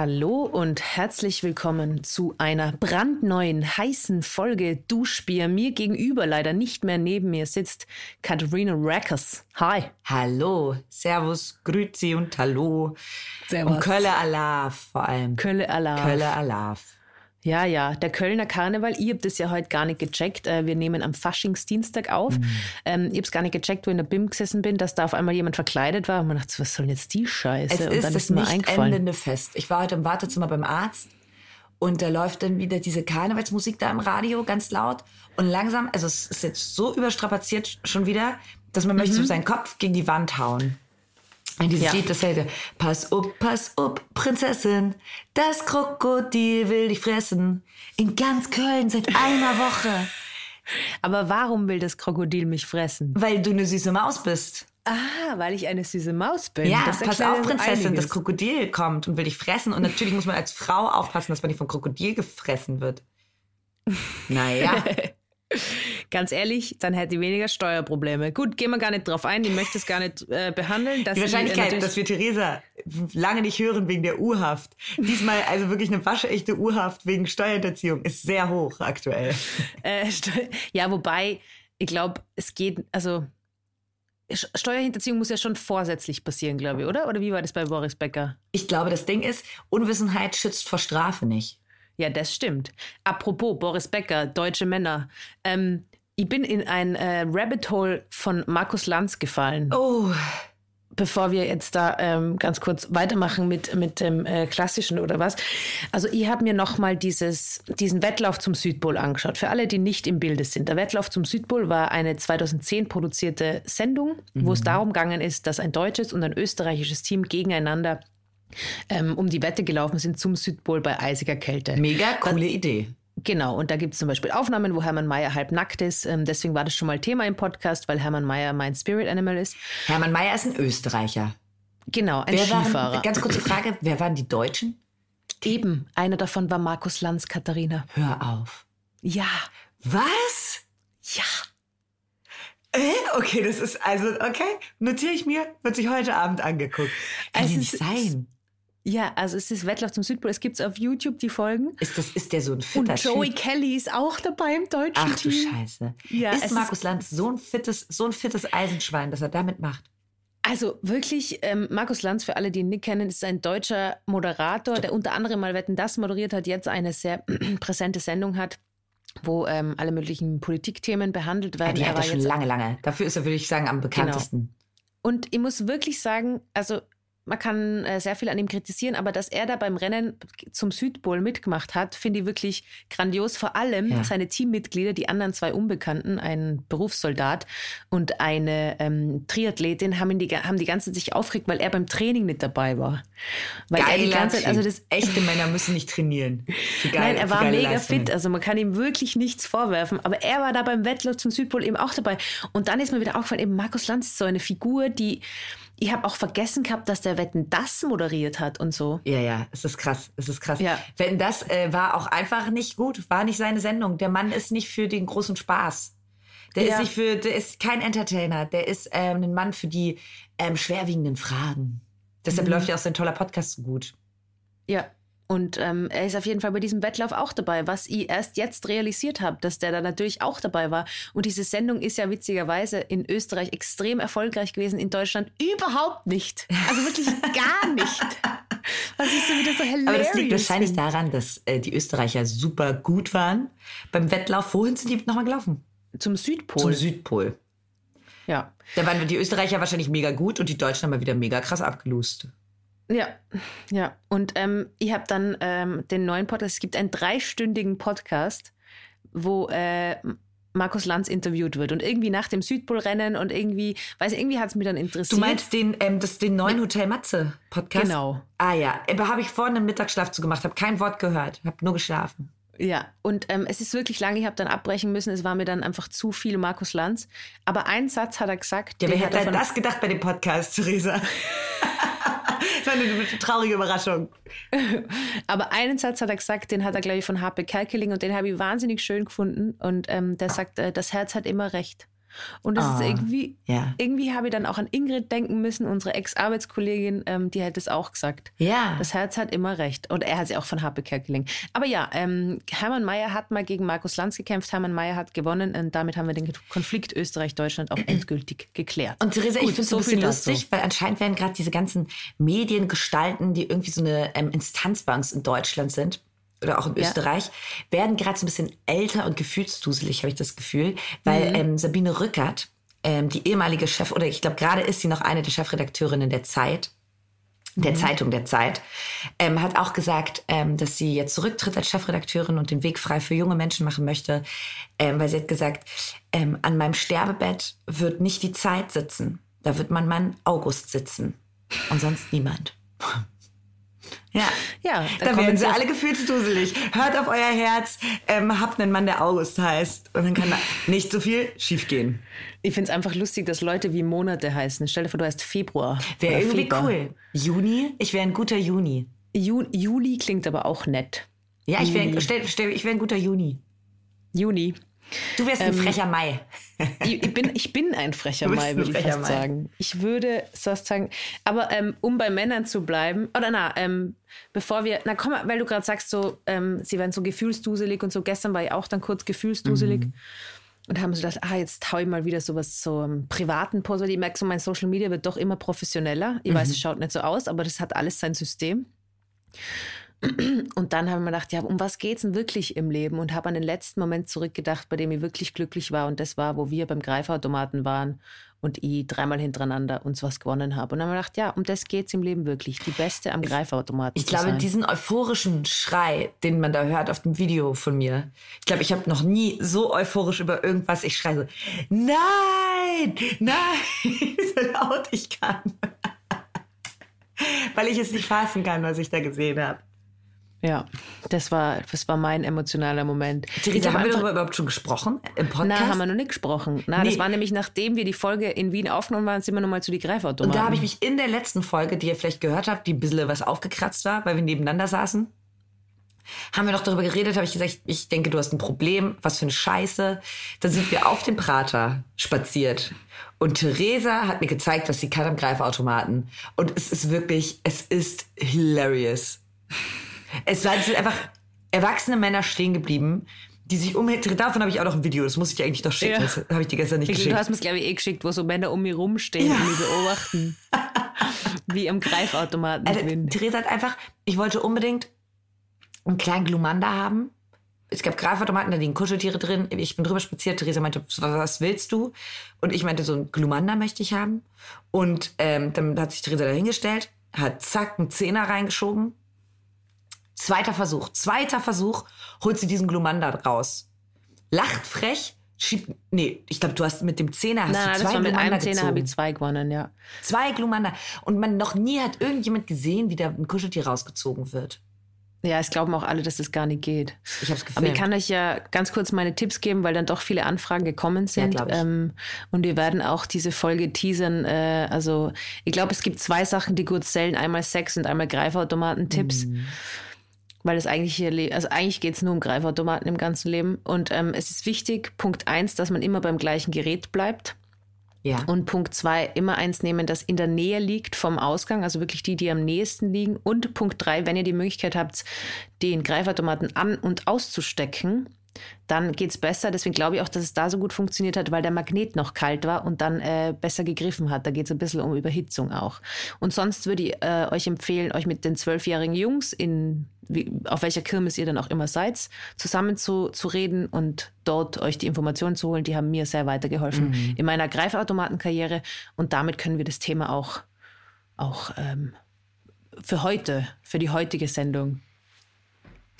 Hallo und herzlich willkommen zu einer brandneuen, heißen Folge Duschbier. Mir gegenüber, leider nicht mehr neben mir, sitzt Katharina Rackers. Hi. Hallo, Servus, Grüezi und Hallo. Servus. Und Kölle Alaf vor allem. Kölle Alaf. Kölle Alaf. Ja, ja, der Kölner Karneval. Ich habe das ja heute gar nicht gecheckt. Äh, Wir nehmen am Faschingsdienstag auf. Ähm, ich habe es gar nicht gecheckt, wo ich in der BIM gesessen bin, dass da auf einmal jemand verkleidet war. Und man dachte, was soll denn jetzt die Scheiße? Es und ist dann das ist mir nicht eingefallen. endende Fest. Ich war heute im Wartezimmer beim Arzt und da läuft dann wieder diese Karnevalsmusik da im Radio ganz laut und langsam, also es ist jetzt so überstrapaziert schon wieder, dass man möchte so seinen Kopf gegen die Wand hauen. Und dieses. Ja. Lied, das hätte, pass up, pass up, Prinzessin, das Krokodil will dich fressen. In ganz Köln seit einer Woche, Aber warum will das Krokodil mich fressen? weil du eine süße Maus bist. Ah, weil ich eine süße Maus bin. Ja, Das pass auf, Prinzessin, einiges. das Krokodil kommt und will dich fressen. Und natürlich muss man als Frau aufpassen, dass man nicht vom Krokodil gefressen wird. Naja, Ganz ehrlich, dann hätte ich weniger Steuerprobleme. Gut, gehen wir gar nicht drauf ein. Ich möchte es gar nicht äh, behandeln. Dass die äh, Wahrscheinlichkeit, natürlich- dass wir Theresa lange nicht hören wegen der U-Haft, diesmal also wirklich eine waschechte U-Haft wegen Steuerhinterziehung, ist sehr hoch aktuell. Äh, ja, wobei, ich glaube, es geht, also Steuerhinterziehung muss ja schon vorsätzlich passieren, glaube ich, oder? Oder wie war das bei Boris Becker? Ich glaube, das Ding ist, Unwissenheit schützt vor Strafe nicht. Ja, das stimmt. Apropos Boris Becker, deutsche Männer. Ähm, ich bin in ein äh, Rabbit Hole von Markus Lanz gefallen. Oh, bevor wir jetzt da ähm, ganz kurz weitermachen mit, mit dem äh, Klassischen oder was. Also ich habe mir nochmal diesen Wettlauf zum Südpol angeschaut. Für alle, die nicht im Bilde sind. Der Wettlauf zum Südpol war eine 2010 produzierte Sendung, wo es darum gegangen ist, dass ein deutsches und ein österreichisches Team gegeneinander ähm, um die Wette gelaufen sind zum Südpol bei eisiger Kälte. mega coole Idee. Genau, und da gibt es zum Beispiel Aufnahmen, wo Hermann Mayer halb nackt ist. Ähm, deswegen war das schon mal Thema im Podcast, weil Hermann Mayer mein Spirit Animal ist. Hermann Mayer ist ein Österreicher. Genau, ein Wer Skifahrer. waren, ganz kurze Frage, wer waren die Deutschen? Eben, einer davon war Markus Lanz, Katharina. Hör auf. Ja, Was? ja. Äh, okay, das ist also, okay, notiere ich mir, wird sich heute Abend angeguckt. Kann Es ja nicht sein. Ja, also es ist Wettlauf zum Südpol. Es gibt es auf YouTube, die Folgen. Ist, das, ist der so ein fitter Und Joey Typ? Kelly ist auch dabei im deutschen Ach du Team. Scheiße. Ja, ist ist- Markus Lanz so ein, fittes, so ein fittes Eisenschwein, dass er damit macht? Also wirklich, ähm, Markus Lanz, für alle, die ihn nicht kennen, ist ein deutscher Moderator, der unter anderem mal Wetten, das moderiert hat, jetzt eine sehr präsente Sendung hat, wo ähm, alle möglichen Politikthemen behandelt Ja, werden. die Er hat er schon lange, lange. Dafür ist er, würde ich sagen, am bekanntesten. Und ich muss wirklich sagen, also man kann äh, sehr viel an ihm kritisieren, aber dass er da beim Rennen zum Südpol mitgemacht hat, finde ich wirklich grandios. Vor allem Ja. seine Teammitglieder, die anderen zwei Unbekannten, ein Berufssoldat und eine ähm, Triathletin, haben, ihn die, haben die ganze Zeit sich aufgeregt, weil er beim Training nicht dabei war. Weil er die Geiler ganze Zeit, also das. Echte Männer müssen nicht trainieren. Geil, Nein, er war mega Leistungen. fit, also man kann ihm wirklich nichts vorwerfen. Aber er war da beim Wettlauf zum Südpol eben auch dabei. Und dann ist mir wieder aufgefallen, eben Markus Lanz ist so eine Figur, die ich habe auch vergessen gehabt, dass der Wetten das moderiert hat und so. Ja, ja, es ist krass, es ist krass. Ja. Wenn das äh, war auch einfach nicht gut, war nicht seine Sendung. Der Mann ist nicht für den großen Spaß. Der Ja. ist nicht für, der ist kein Entertainer. Der ist ähm, ein Mann für die ähm, schwerwiegenden Fragen. Deshalb Mhm. läuft ja auch sein toller Podcast so gut. Ja. Und ähm, er ist auf jeden Fall bei diesem Wettlauf auch dabei, was ich erst jetzt realisiert habe, dass der da natürlich auch dabei war. Und diese Sendung ist ja witzigerweise in Österreich extrem erfolgreich gewesen, in Deutschland überhaupt nicht. Also wirklich gar nicht. Was ich so wieder so hilarious Aber das liegt wahrscheinlich finde. daran, dass äh, die Österreicher super gut waren beim Wettlauf. Wohin sind die nochmal gelaufen? Zum Südpol. Zum Südpol. ja. Da waren die Österreicher wahrscheinlich mega gut und die Deutschen haben mal wieder mega krass abgelust. Ja, ja. Und ähm, ich habe dann ähm, den neuen Podcast, es gibt einen dreistündigen Podcast, wo äh, Markus Lanz interviewt wird. Und irgendwie nach dem Südpolrennen und irgendwie, weiß ich, irgendwie hat es mich dann interessiert. Du meinst den, ähm, das, den neuen Hotel Matze Podcast? Genau. Ah ja, aber habe ich vorhin einen Mittagsschlaf zu gemacht, habe kein Wort gehört, habe nur geschlafen. Ja, und ähm, es ist wirklich lange, ich habe dann abbrechen müssen, es war mir dann einfach zu viel Markus Lanz. Aber einen Satz hat er gesagt. Ja, wer hat hätte von- das gedacht bei dem Podcast, Theresa? das war eine traurige Überraschung. Aber einen Satz hat er gesagt, den hat er, glaube ich, von HP Kerkeling und den habe ich wahnsinnig schön gefunden. Und ähm, der sagt, äh, das Herz hat immer recht. Und das Ah, ist irgendwie, ja. irgendwie habe ich dann auch an Ingrid denken müssen, unsere Ex-Arbeitskollegin, ähm, die hat es auch gesagt. Ja. Das Herz hat immer recht. Und er hat sie auch von Happe Kerkeling. Aber ja, ähm, Hermann Mayer hat mal gegen Markus Lanz gekämpft. Hermann Mayer hat gewonnen und damit haben wir den Konflikt Österreich-Deutschland auch endgültig geklärt. Und Theresa, Gut, ich finde es so ein bisschen lustig, weil anscheinend werden gerade diese ganzen Mediengestalten, die irgendwie so eine ähm, Instanz bei uns in Deutschland sind oder auch in Ja. Österreich, werden gerade so ein bisschen älter und gefühlsduselig, habe ich das Gefühl, weil Mhm. ähm, Sabine Rückert, ähm, die ehemalige Chef, oder ich glaube gerade ist sie noch eine der Chefredakteurinnen der Zeit, der Zeitung der Zeit, ähm, hat auch gesagt, ähm, dass sie jetzt zurücktritt als Chefredakteurin und den Weg frei für junge Menschen machen möchte, ähm, weil sie hat gesagt, ähm, an meinem Sterbebett wird nicht die Zeit sitzen, da wird mein Mann August sitzen und sonst niemand. Ja, Ja, da da kommen werden sie alle gefühlsduselig. Hört auf euer Herz, ähm, habt einen Mann, der August heißt. Und dann kann da nicht so viel schiefgehen. Ich finde es einfach lustig, dass Leute wie Monate heißen. Stell dir vor, du heißt Februar. Wäre irgendwie Februar. cool. Juni? Ich wäre ein guter Juni. Ju Juli klingt aber auch nett. Ja, ich wäre ich wär ein guter Juni. Juni. Du wärst ein frecher Mai. Ich, ich, bin, ich bin ein frecher Mai, würde ich fast Mai. sagen. Ich würde fast sagen, aber ähm, um bei Männern zu bleiben, oder na, ähm, bevor wir, na komm, weil du gerade sagst, so, ähm, sie werden so gefühlsduselig und so, gestern war ich auch dann kurz gefühlsduselig. Mhm. Und haben so gedacht, ah, jetzt hau ich mal wieder sowas so im privaten Post, weil ich merke, so mein Social Media wird doch immer professioneller. Ich Mhm. weiß, es schaut nicht so aus, aber das hat alles sein System. Und dann habe ich mir gedacht, ja, um was geht's denn wirklich im Leben? Und habe an den letzten Moment zurückgedacht, bei dem ich wirklich glücklich war. Und das war, wo wir beim Greifautomaten waren und ich dreimal hintereinander uns was gewonnen habe. Und dann habe ich gedacht, ja, um das geht's im Leben wirklich. Die Beste am Greifautomaten Ich glaube, sein. diesen euphorischen Schrei, den man da hört auf dem Video von mir, ich glaube, ich habe noch nie so euphorisch über irgendwas, ich schreie so, nein, nein, so laut ich kann. Weil ich es nicht fassen kann, was ich da gesehen habe. Ja, das war, das war mein emotionaler Moment. Theresa, hab haben wir darüber überhaupt schon gesprochen im Podcast? Na, haben wir noch nicht gesprochen. Na, Nee. das war nämlich, nachdem wir die Folge in Wien aufgenommen waren, sind wir nochmal zu die Greifautomaten. Und da habe ich mich in der letzten Folge, die ihr vielleicht gehört habt, die ein bisschen was aufgekratzt war, weil wir nebeneinander saßen, haben wir noch darüber geredet, habe ich gesagt, ich denke, du hast ein Problem, was für eine Scheiße. Dann sind wir auf dem Prater spaziert. Und Theresa hat mir gezeigt, was sie kann am Greifautomaten. Und es ist wirklich, es ist hilarious. Es es sind einfach erwachsene Männer stehen geblieben, die sich umhängen. Davon habe ich auch noch ein Video, das muss ich dir eigentlich noch schicken. Ja. Das habe ich dir gestern nicht Ich, geschickt. du hast mir glaube ich, eh geschickt, wo so Männer um mich rumstehen und mich beobachten. wie am Greifautomaten Also. Theresa hat einfach, ich wollte unbedingt einen kleinen Glumanda haben. Es gab Greifautomaten, da liegen Kuscheltiere drin. Ich bin drüber spaziert. Theresa meinte, was willst du? Und ich meinte, so ein Glumanda möchte ich haben. Und ähm, dann hat sich Theresa dahingestellt, hat zack, einen Zehner reingeschoben. Zweiter Versuch, zweiter Versuch, holt sie diesen Glumanda raus. Lacht frech, schiebt, nee, ich glaube, du hast mit dem Zehner hast Nein, du nein, zwei das war mit einem Zehner habe ich zwei gewonnen, ja. Zwei Glumanda. Und man noch nie hat irgendjemand gesehen, wie da ein Kuscheltier rausgezogen wird. Ja, es glauben auch alle, dass das gar nicht geht. Ich hab's Aber gefilmt. ich kann euch ja ganz kurz meine Tipps geben, weil dann doch viele Anfragen gekommen sind. glaub ich. ähm, und wir werden auch diese Folge teasern. Äh, also ich glaube, es gibt zwei Sachen, die gut zählen. Einmal Sex und einmal Greifautomaten-Tipps. Mhm. Weil es eigentlich hier, also eigentlich geht es nur um Greifautomaten im ganzen Leben. Und ähm, es ist wichtig, Punkt eins, dass man immer beim gleichen Gerät bleibt. Ja. Und Punkt zwei, immer eins nehmen, das in der Nähe liegt vom Ausgang, also wirklich die, die am nächsten liegen. Und Punkt drei, wenn ihr die Möglichkeit habt, den Greifautomaten an- und auszustecken, dann geht's besser. Deswegen glaube ich auch, dass es da so gut funktioniert hat, weil der Magnet noch kalt war und dann äh, besser gegriffen hat. Da geht es ein bisschen um Überhitzung auch. Und sonst würde ich äh, euch empfehlen, euch mit den zwölfjährigen Jungs in wie, auf welcher Kirmes ihr dann auch immer seid, zusammen zu, zu reden und dort euch die Informationen zu holen. Die haben mir sehr weitergeholfen in meiner Greifautomatenkarriere. Und damit können wir das Thema auch, auch ähm, für heute, für die heutige Sendung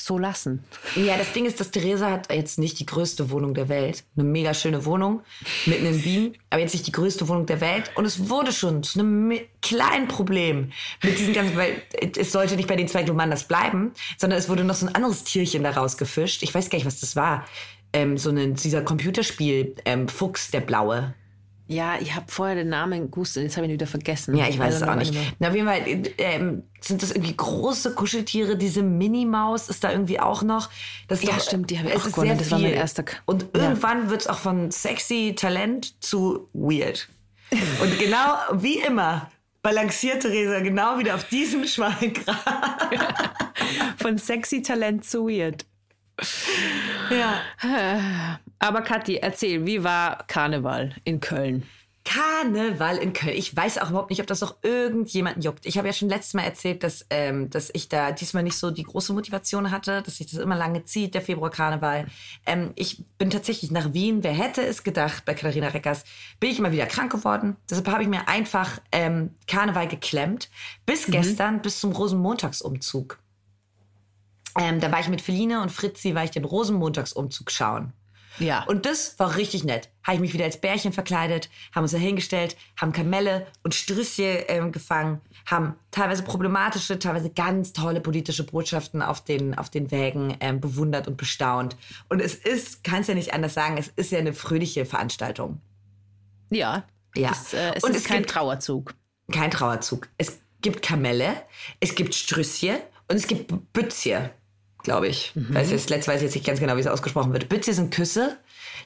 so lassen. Ja, das Ding ist, dass Theresa hat jetzt nicht die größte Wohnung der Welt. Eine mega schöne Wohnung mitten in Wien, aber jetzt nicht die größte Wohnung der Welt. Und es wurde schon zu einem kleinen Problem mit diesen ganzen, weil es sollte nicht bei den zwei Glumandas bleiben, sondern es wurde noch so ein anderes Tierchen da rausgefischt. Ich weiß gar nicht, was das war. Ähm, so ein, dieser Computerspiel, ähm, Fuchs, der blaue. Ja, ich habe vorher den Namen gewusst und jetzt habe ich ihn wieder vergessen. Ja, ich weiß es don't auch nicht. Na, auf jeden Fall äh, ähm, sind das irgendwie große Kuscheltiere. Diese Minimaus ist da irgendwie auch noch. Das Ja, doch, stimmt, die habe ich es auch gewonnen. Das war mein erster K- Und Ja. irgendwann wird es auch von sexy Talent zu weird. Und genau wie immer balanciert Theresa genau wieder auf diesem schmalen Grat. Von sexy Talent zu weird. Ja. Aber Kathi, erzähl, wie war Karneval in Köln? Karneval in Köln. Ich weiß auch überhaupt nicht, ob das noch irgendjemanden juckt. Ich habe ja schon letztes Mal erzählt, dass, ähm, dass ich da diesmal nicht so die große Motivation hatte, dass sich das immer lange zieht, der Februar-Karneval. Ähm, ich bin tatsächlich nach Wien. Wer hätte es gedacht, bei Katharina Reckers bin ich immer wieder krank geworden. Deshalb habe ich mir einfach ähm, Karneval geklemmt. Bis gestern, bis zum Rosenmontagsumzug. Ähm, da war ich mit Feline und Fritzi, war ich den Rosenmontagsumzug schauen. Ja. Und das war richtig nett. Habe ich mich wieder als Bärchen verkleidet, haben uns da hingestellt, haben Kamelle und Strüsschen ähm, gefangen, haben teilweise problematische, teilweise ganz tolle politische Botschaften auf den, auf den Wägen ähm, bewundert und bestaunt. Und es ist, kannst ja nicht anders sagen, es ist ja eine fröhliche Veranstaltung. ja. Ja. Es, äh, es Und ist es kein gibt- Trauerzug. Kein Trauerzug. Es gibt Kamelle, es gibt Strüsschen und es gibt Bützje, glaube ich. Weiß jetzt, letztes weiß ich jetzt nicht ganz genau, wie es ausgesprochen wird. Bützje sind Küsse.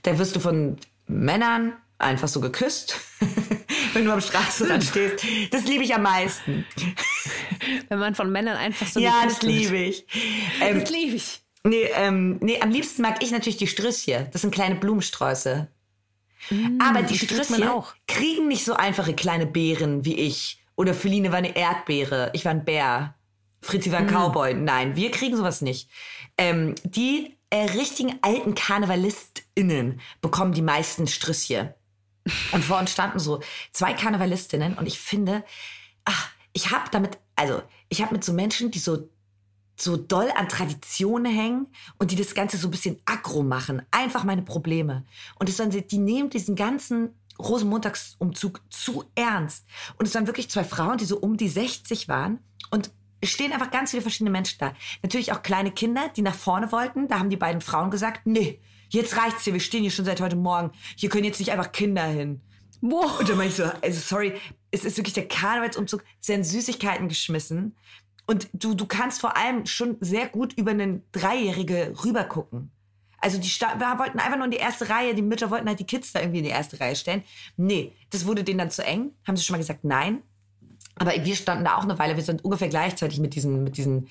Da wirst du von Männern einfach so geküsst, wenn du am Straßenrand stehst. Das liebe ich am meisten. Wenn man von Männern einfach so ja, das liebe ich. Ähm, Das liebe ich. Nee, ähm, nee, am liebsten mag ich natürlich die Strüsschen. Das sind kleine Blumensträuße. Aber die Mm, die auch. kriegen nicht so einfache kleine Beeren wie ich. Oder Feline war eine Erdbeere. Ich war ein Bär. Fritzi war ein Cowboy. Nein, wir kriegen sowas nicht. Ähm, die äh, richtigen alten KarnevalistInnen bekommen die meisten Strüsschen. Und vor uns standen so zwei Karnevalistinnen und ich finde, ach, ich habe damit, also ich habe mit so Menschen, die so so doll an Traditionen hängen und die das Ganze so ein bisschen aggro machen. Einfach meine Probleme. Und es waren, die nehmen diesen ganzen Rosenmontagsumzug zu ernst. Und es waren wirklich zwei Frauen, die so um die 60 waren und stehen einfach ganz viele verschiedene Menschen da. Natürlich auch kleine Kinder, die nach vorne wollten. Da haben die beiden Frauen gesagt, nee, jetzt reicht's hier, wir stehen hier schon seit heute Morgen. Hier können jetzt nicht einfach Kinder hin. Wow. Und dann meine ich so, also sorry, es ist wirklich der Karnevalsumzug, es werden Süßigkeiten geschmissen. Und du, du kannst vor allem schon sehr gut über einen Dreijährige rübergucken. Also die Sta wir wollten einfach nur in die erste Reihe, die Mütter wollten halt die Kids da irgendwie in die erste Reihe stellen. Nee, das wurde denen dann zu eng. Haben sie schon mal gesagt, nein. Aber wir standen da auch eine Weile, wir sind ungefähr gleichzeitig mit diesen, mit diesen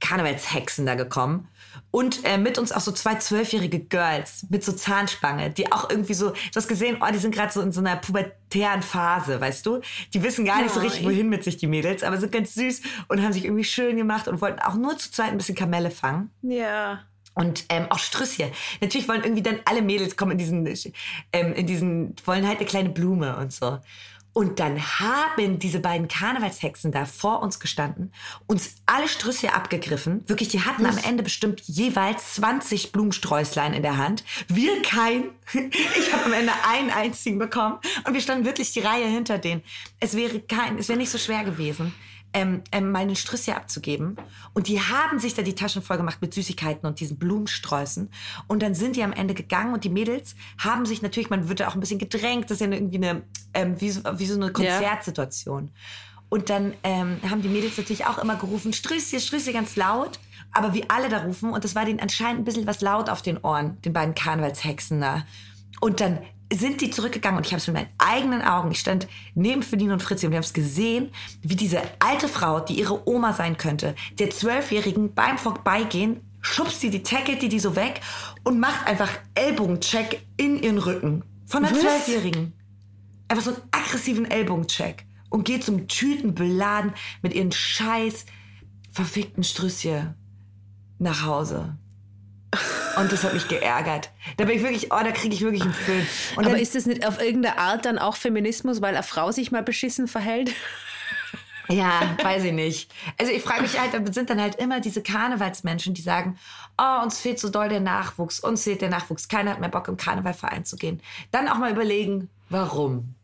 Karnevalshexen da gekommen. Und äh, mit uns auch so zwei zwölfjährige Girls mit so Zahnspange, die auch irgendwie so, du hast gesehen, oh, die sind gerade so in so einer pubertären Phase, weißt du? Die wissen gar nicht so richtig, ich- wohin mit sich, die Mädels, aber sind ganz süß und haben sich irgendwie schön gemacht und wollten auch nur zu zweit ein bisschen Kamelle fangen. Ja. Und ähm, auch Strüsschen. Natürlich wollen irgendwie dann alle Mädels kommen in diesen, ähm, in diesen, wollen halt eine kleine Blume und so. Und dann haben diese beiden Karnevalshexen da vor uns gestanden, uns alle Strüsschen abgegriffen. Wirklich, die hatten am Ende bestimmt jeweils 20 Blumensträußlein in der Hand. Wir kein. Ich habe am Ende einen einzigen bekommen. Und wir standen wirklich die Reihe hinter denen. Es wäre kein, es wäre nicht so schwer gewesen ähm, ähm, meine Strüsschen abzugeben. Und die haben sich da die Taschen voll gemacht mit Süßigkeiten und diesen Blumensträußen. Und dann sind die am Ende gegangen und die Mädels haben sich natürlich, man wird da auch ein bisschen gedrängt, das ist ja irgendwie eine, ähm, wie, so, wie so eine Konzertsituation. Und dann ähm, haben die Mädels natürlich auch immer gerufen, Strüsschen, Strüsschen ganz laut. Aber wie alle da rufen, und das war denen anscheinend ein bisschen was laut auf den Ohren, den beiden Karnevalshexen da. Und dann sind die zurückgegangen und ich habe es mit meinen eigenen Augen. Ich stand neben Feline und Fritzi und wir haben es gesehen, wie diese alte Frau, die ihre Oma sein könnte, der Zwölfjährigen beim Vorbeigehen, schubst sie die, tackelt die die so weg und macht einfach Ellbogencheck in ihren Rücken. Von der? Zwölfjährigen. Einfach so einen aggressiven Ellbogencheck. Und geht zum Tüten beladen mit ihren scheiß verfickten Strüsschen nach Hause. Und das hat mich geärgert. Da bin ich wirklich, oh, da kriege ich wirklich einen Film. Und Aber dann, ist das nicht auf irgendeine Art dann auch Feminismus, weil eine Frau sich mal beschissen verhält? ja, weiß ich nicht. Also ich frage mich halt, da sind dann halt immer diese Karnevalsmenschen, die sagen, oh, uns fehlt so doll der Nachwuchs, uns fehlt der Nachwuchs, keiner hat mehr Bock im Karnevalverein zu gehen. Dann auch mal überlegen, warum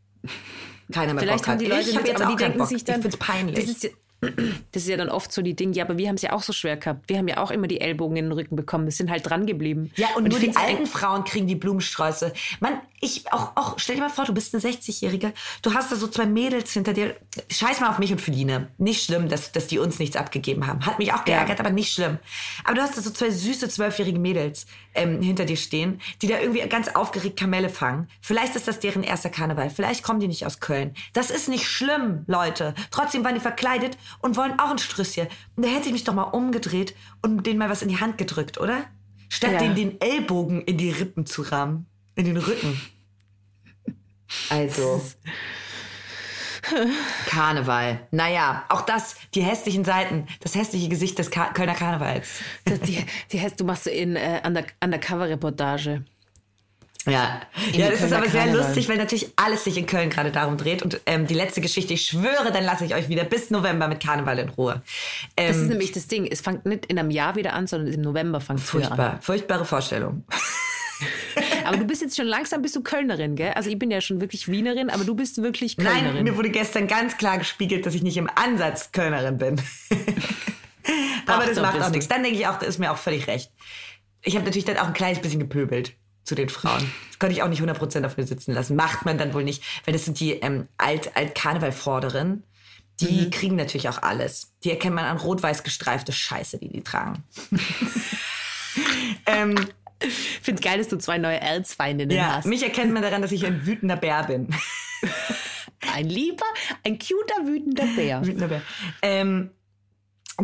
keiner mehr Vielleicht Bock haben hat. die Leute ich jetzt aber die denken Bock. sich dann, ich peinlich. Das ist, Das ist ja dann oft so die Dinge, ja, aber wir haben es ja auch so schwer gehabt. Wir haben ja auch immer die Ellbogen in den Rücken bekommen. Wir sind halt dran geblieben. Ja, und, und nur die alten Frauen kriegen die Blumensträuße. Man, ich auch, auch, stell dir mal vor, du bist eine 60-Jährige, du hast da so zwei Mädels hinter dir. Scheiß mal auf mich und Feline. Nicht schlimm, dass, dass die uns nichts abgegeben haben. Hat mich auch geärgert, ja. aber nicht schlimm. Aber du hast da so zwei süße zwölfjährige Mädels ähm, hinter dir stehen, die da irgendwie ganz aufgeregt Kamelle fangen. Vielleicht ist das deren erster Karneval. Vielleicht kommen die nicht aus Köln. Das ist nicht schlimm, Leute. Trotzdem waren die verkleidet und wollen auch ein Strüsschen. Und da hätte ich mich doch mal umgedreht und denen mal was in die Hand gedrückt, oder? Statt ja. denen den Ellbogen in die Rippen zu rammen. In den Rücken. Also. Karneval. Naja, auch das, die hässlichen Seiten, das hässliche Gesicht des Ka Kölner Karnevals. Die, die, du machst in äh, Undercover-Reportage. Ja, ja das ist aber sehr Karneval. lustig, weil natürlich alles sich in Köln gerade darum dreht. Und ähm, die letzte Geschichte, ich schwöre, dann lasse ich euch wieder bis November mit Karneval in Ruhe. Ähm, das ist nämlich das Ding. Es fängt nicht in einem Jahr wieder an, sondern im November fängt es Furchtbar, an. furchtbare Vorstellung. aber du bist jetzt schon langsam bist du Kölnerin, gell? Also ich bin ja schon wirklich Wienerin, aber du bist wirklich Kölnerin. Nein, mir wurde gestern ganz klar gespiegelt, dass ich nicht im Ansatz Kölnerin bin. aber das macht auch nichts. Dann denke ich auch, das ist mir auch völlig recht. Ich habe natürlich dann auch ein kleines bisschen gepöbelt zu den Frauen. Das könnte ich auch nicht 100% auf mir sitzen lassen. Macht man dann wohl nicht, weil das sind die ähm, alt, alt Karnevalvorderen. Die mhm. kriegen natürlich auch alles. Die erkennt man an rot-weiß gestreifte Scheiße, die die tragen. ähm, ich finde es geil, dass du zwei neue Erzfeindinnen ja, hast. Mich erkennt man daran, dass ich ein wütender Bär bin. ein lieber, ein cuter, wütender Bär. Wütender Bär. Ähm,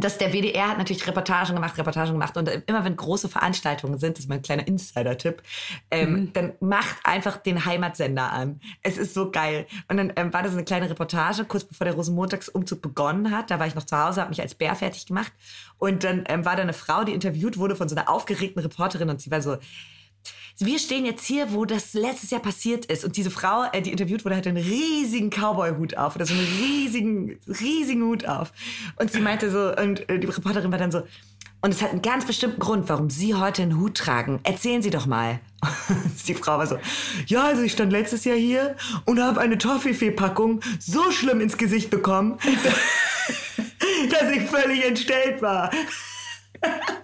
dass der WDR hat natürlich Reportagen gemacht, Reportagen gemacht und immer wenn große Veranstaltungen sind, das ist mein kleiner Insider-Tipp, ähm, mhm. dann macht einfach den Heimatsender an. Es ist so geil. Und dann ähm, war das eine kleine Reportage, kurz bevor der Rosenmontagsumzug begonnen hat. Da war ich noch zu Hause, habe mich als Bär fertig gemacht und dann ähm, war da eine Frau, die interviewt wurde von so einer aufgeregten Reporterin und sie war so, wir stehen jetzt hier, wo das letztes Jahr passiert ist. Und diese Frau, äh, die interviewt wurde, hatte einen riesigen Cowboy-Hut auf oder so einen riesigen, riesigen Hut auf. Und sie meinte so, und äh, die Reporterin war dann so, und es hat einen ganz bestimmten Grund, warum Sie heute einen Hut tragen. Erzählen Sie doch mal. die Frau war so, ja, also ich stand letztes Jahr hier und habe eine Toffifee-Packung so schlimm ins Gesicht bekommen, dass ich völlig entstellt war.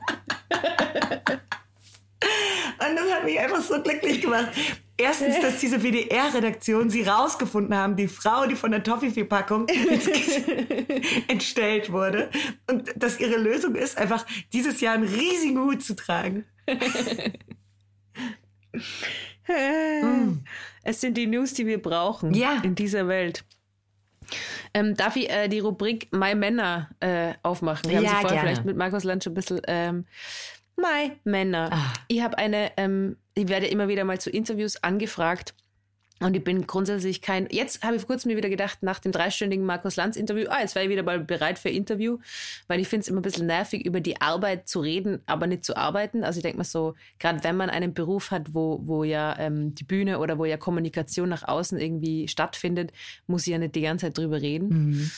Und das hat mich einfach so glücklich gemacht. Erstens, dass diese WDR-Redaktion sie rausgefunden haben, die Frau, die von der Toffifee-Packung entstellt wurde. Und dass ihre Lösung ist, einfach dieses Jahr einen riesigen Hut zu tragen. Es sind die News, die wir brauchen ja. in dieser Welt. Ähm, darf ich äh, die Rubrik My Männer äh, aufmachen? Wir haben ja, sie vorher vielleicht mit Markus Lansch ein bisschen ähm, My Männer. Ah. Ich habe eine, ähm, ich werde immer wieder mal zu Interviews angefragt. Und ich bin grundsätzlich kein. Jetzt habe ich vor kurzem mir wieder gedacht, nach dem dreistündigen Markus Lanz-Interview, ah, jetzt wäre ich wieder mal bereit für Interview, weil ich finde es immer ein bisschen nervig, über die Arbeit zu reden, aber nicht zu arbeiten. Also ich denke mal so, gerade wenn man einen Beruf hat, wo, wo ja ähm, die Bühne oder wo ja Kommunikation nach außen irgendwie stattfindet, muss ich ja nicht die ganze Zeit drüber reden. Mhm.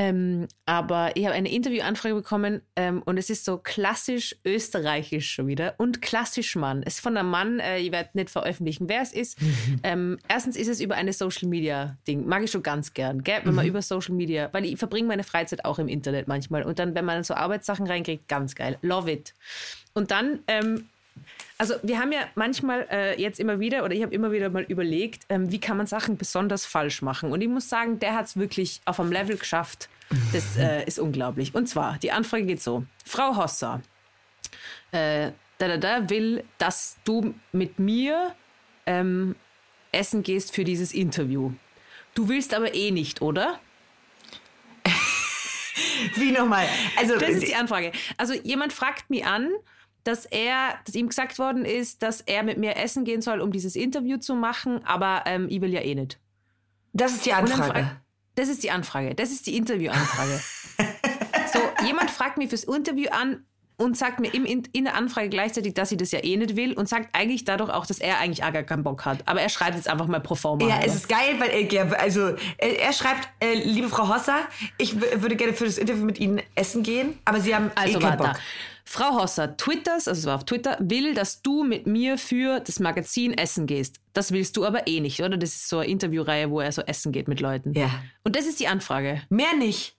Ähm, aber ich habe eine Interviewanfrage bekommen ähm, und es ist so klassisch österreichisch schon wieder und klassisch Mann. Es ist von einem Mann, äh, ich werde nicht veröffentlichen, wer es ist. ähm, erstens ist es über eine Social Media Ding. Mag ich schon ganz gern, gell? wenn man mhm. über Social Media, weil ich verbringe meine Freizeit auch im Internet manchmal und dann, wenn man so Arbeitssachen reinkriegt, ganz geil. Love it. Und dann ähm, also wir haben ja manchmal äh, jetzt immer wieder, oder ich habe immer wieder mal überlegt, ähm, wie kann man Sachen besonders falsch machen. Und ich muss sagen, der hat es wirklich auf einem Level geschafft. Das äh, ist unglaublich. Und zwar, die Anfrage geht so. Frau Hosser, äh, da, da, da will, dass du mit mir ähm, essen gehst für dieses Interview. Du willst aber eh nicht, oder? Wie nochmal? Also, das ist die Anfrage. Also jemand fragt mich an, dass er, dass ihm gesagt worden ist, dass er mit mir essen gehen soll, um dieses Interview zu machen, aber ähm, ich will ja eh nicht. Das ist die Anfrage. Das ist die Anfrage. Das ist die Interviewanfrage. so, jemand fragt mich fürs Interview an und sagt mir im, in, in, der Anfrage gleichzeitig, dass sie das ja eh nicht will und sagt eigentlich dadurch auch, dass er eigentlich gar keinen Bock hat. Aber er schreibt jetzt einfach mal pro forma. Ja, es ist geil, weil er, also, er schreibt, äh, liebe Frau Hosser, ich würde gerne für das Interview mit Ihnen essen gehen, aber Sie haben also, eh keinen Bock. Frau Hosser twitters, also es war auf Twitter, will, dass du mit mir für das Magazin essen gehst. Das willst du aber eh nicht, oder? Das ist so eine Interviewreihe, wo er so essen geht mit Leuten. Ja. Und das ist die Anfrage. Mehr nicht.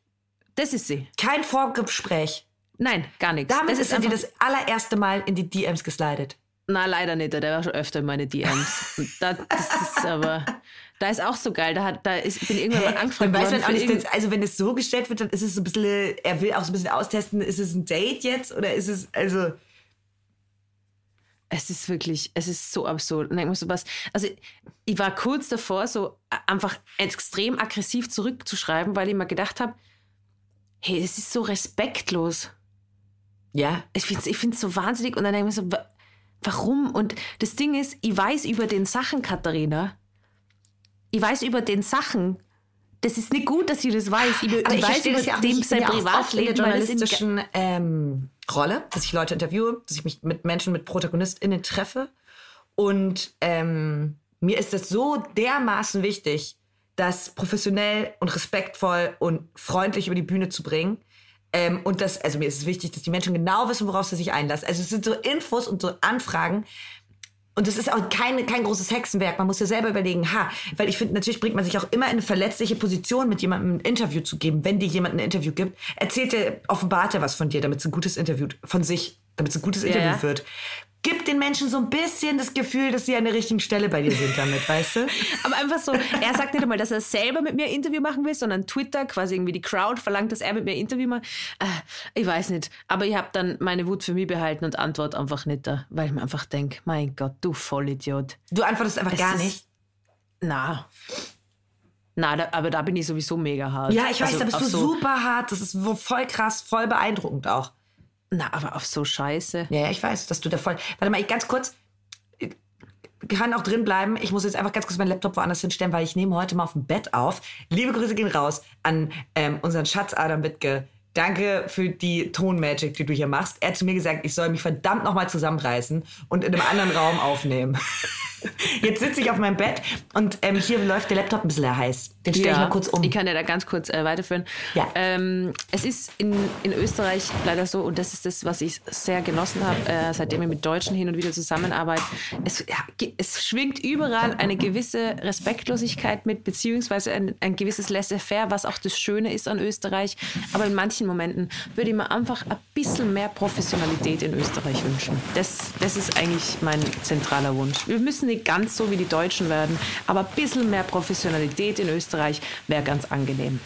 das ist sie. Kein Vorgespräch. Nein, gar nichts. Damit das ist er dir das allererste Mal in die DMs geslidet. Na, leider nicht. Der war schon öfter in meine DMs. Und da, das ist aber, da ist auch so geil. Da, hat, da ist, bin irgendwann mal angefragt Dann weiß man auch nicht, das- also wenn es so gestellt wird, dann ist es so ein bisschen, er will auch so ein bisschen austesten, ist es ein Date jetzt oder ist es, also, Es ist wirklich, es ist so absurd. Und ich muss so was, also ich war kurz davor, so einfach extrem aggressiv zurückzuschreiben, weil ich mir gedacht habe, hey, es ist so respektlos. ja. Ich finde es ich find's so wahnsinnig. Und dann denke ich mir so, wa- warum? Und das Ding ist, ich weiß über den Sachen, Katharina. Ich weiß über den Sachen. Das ist nicht gut, dass ich das weiß. Ich, ich ich weiß über ja dem sein oft in der Privatleben. journalistischen ähm, Rolle, dass ich Leute interviewe, dass ich mich mit Menschen, mit ProtagonistInnen treffe. Und ähm, mir ist das so dermaßen wichtig, das professionell und respektvoll und freundlich über die Bühne zu bringen. Ähm, und das, also mir ist es wichtig, dass die Menschen genau wissen, worauf sie sich einlassen. Also es sind so Infos und so Anfragen, und das ist auch kein, kein großes Hexenwerk. Man muss ja selber überlegen, ha, weil ich finde, natürlich bringt man sich auch immer in eine verletzliche Position, mit jemandem ein Interview zu geben. Wenn dir jemand ein Interview gibt, erzählt er, offenbart er was von dir, damit es ein gutes Interview, von sich, damit es ein gutes Interview ja. wird. Gib den Menschen so ein bisschen das Gefühl, dass sie an der richtigen Stelle bei dir sind damit, weißt du? Aber einfach so, er sagt nicht einmal, dass er selber mit mir ein Interview machen will, sondern Twitter, quasi irgendwie die Crowd verlangt, dass er mit mir ein Interview macht. Äh, ich weiß nicht. Aber ich habe dann meine Wut für mich behalten und antwort einfach nicht da, weil ich mir einfach denke, mein Gott, du Vollidiot. Du antwortest einfach Es gar ist- nicht. Na. Na, da, aber da bin ich sowieso mega hart. Ja, ich weiß, Also da bist du so, super hart. Das ist voll krass, voll beeindruckend auch. Na, aber auf so Scheiße. Ja, ich weiß, dass du da voll. Warte mal, ich ganz kurz. Ich Kann auch drin bleiben. Ich muss jetzt einfach ganz kurz meinen Laptop woanders hinstellen, weil ich nehme heute mal auf dem Bett auf. Liebe Grüße gehen raus an ähm, unseren Schatz Adam Wittke. Danke für die Tonmagic, die du hier machst. Er hat zu mir gesagt, ich soll mich verdammt nochmal zusammenreißen und in einem anderen Raum aufnehmen. Jetzt sitze ich auf meinem Bett und ähm, hier läuft der Laptop ein bisschen heiß. Den stelle ich mal kurz um. Ich kann ja da ganz kurz äh, weiterführen. Ja. Ähm, es ist in, in Österreich leider so, und das ist das, was ich sehr genossen habe, äh, seitdem ich mit Deutschen hin und wieder zusammenarbeite. Es, ja, es schwingt überall eine gewisse Respektlosigkeit mit, beziehungsweise ein, ein gewisses Laissez-faire, was auch das Schöne ist an Österreich. Aber in manchen Momenten würde ich mir einfach ein bisschen mehr Professionalität in Österreich wünschen. Das, das ist eigentlich mein zentraler Wunsch. Wir müssen nicht ganz so wie die Deutschen werden, aber ein bisschen mehr Professionalität in Österreich wäre ganz angenehm.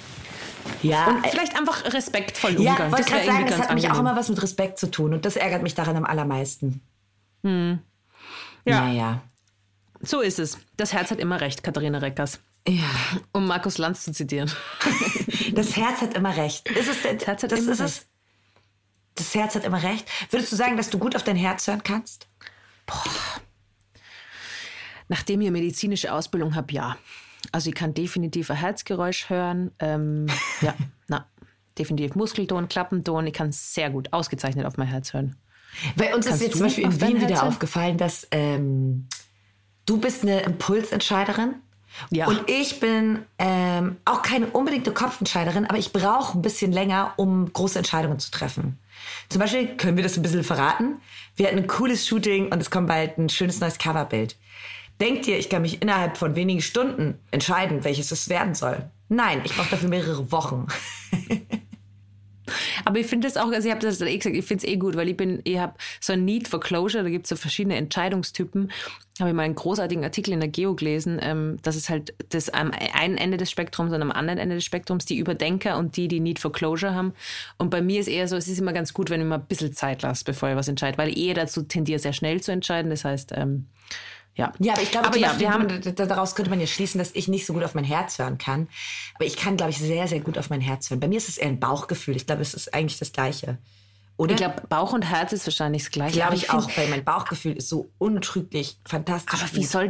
ja, Und äh, vielleicht einfach respektvoll ja, umgang. wollte das sagen, ganz hat mich auch angenehm. immer was mit Respekt zu tun und das ärgert mich daran am allermeisten. Ja. Naja. So ist es. Das Herz hat immer recht, Katharina Reckers. Ja. Um Markus Lanz zu zitieren. Das Herz hat immer recht. Ist es, das Herz hat das immer ist es. Das Herz hat immer recht. Würdest du sagen, dass du gut auf dein Herz hören kannst? Nachdem ich eine medizinische Ausbildung habe, ja. Also ich kann definitiv ein Herzgeräusch hören. Ähm, ja, na, definitiv Muskelton, Klappenton. Ich kann sehr gut, ausgezeichnet auf mein Herz hören. Bei uns Kannst ist jetzt zum Beispiel in Wien wieder hören? aufgefallen, dass ähm, du bist eine Impulsentscheiderin. Ja. Und ich bin ähm, auch keine unbedingte Kopfentscheiderin, aber ich brauche ein bisschen länger, um große Entscheidungen zu treffen. Zum Beispiel können wir das ein bisschen verraten. Wir hatten ein cooles Shooting und es kommt bald ein schönes neues Coverbild. Denkt ihr, ich kann mich innerhalb von wenigen Stunden entscheiden, welches es werden soll? Nein, ich brauche dafür mehrere Wochen. Aber ich finde das auch, also ich habe das eh gesagt, ich finde es eh gut, weil ich bin, ich habe so ein Need for Closure, da gibt es so verschiedene Entscheidungstypen. Habe ich mal einen großartigen Artikel in der Geo gelesen, ähm, dass es halt das am einen Ende des Spektrums und am anderen Ende des Spektrums die Überdenker und die, die Need for Closure haben. Und bei mir ist eher so, es ist immer ganz gut, wenn ich mal ein bisschen Zeit lasse, bevor ich was entscheide, weil ich eher dazu tendiere, sehr schnell zu entscheiden. Das heißt, ähm, ja. Ja, aber ich glaube, aber ja, Beispiel, wir haben daraus könnte man ja schließen, dass ich nicht so gut auf mein Herz hören kann. Aber ich kann, glaube ich, sehr, sehr gut auf mein Herz hören. Bei mir ist es eher ein Bauchgefühl. Ich glaube, es ist eigentlich das Gleiche. Oder? Ich glaube, Bauch und Herz ist wahrscheinlich das Gleiche. glaube ich find- auch, weil mein Bauchgefühl ist so untrüglich, fantastisch. Aber wie gut. soll.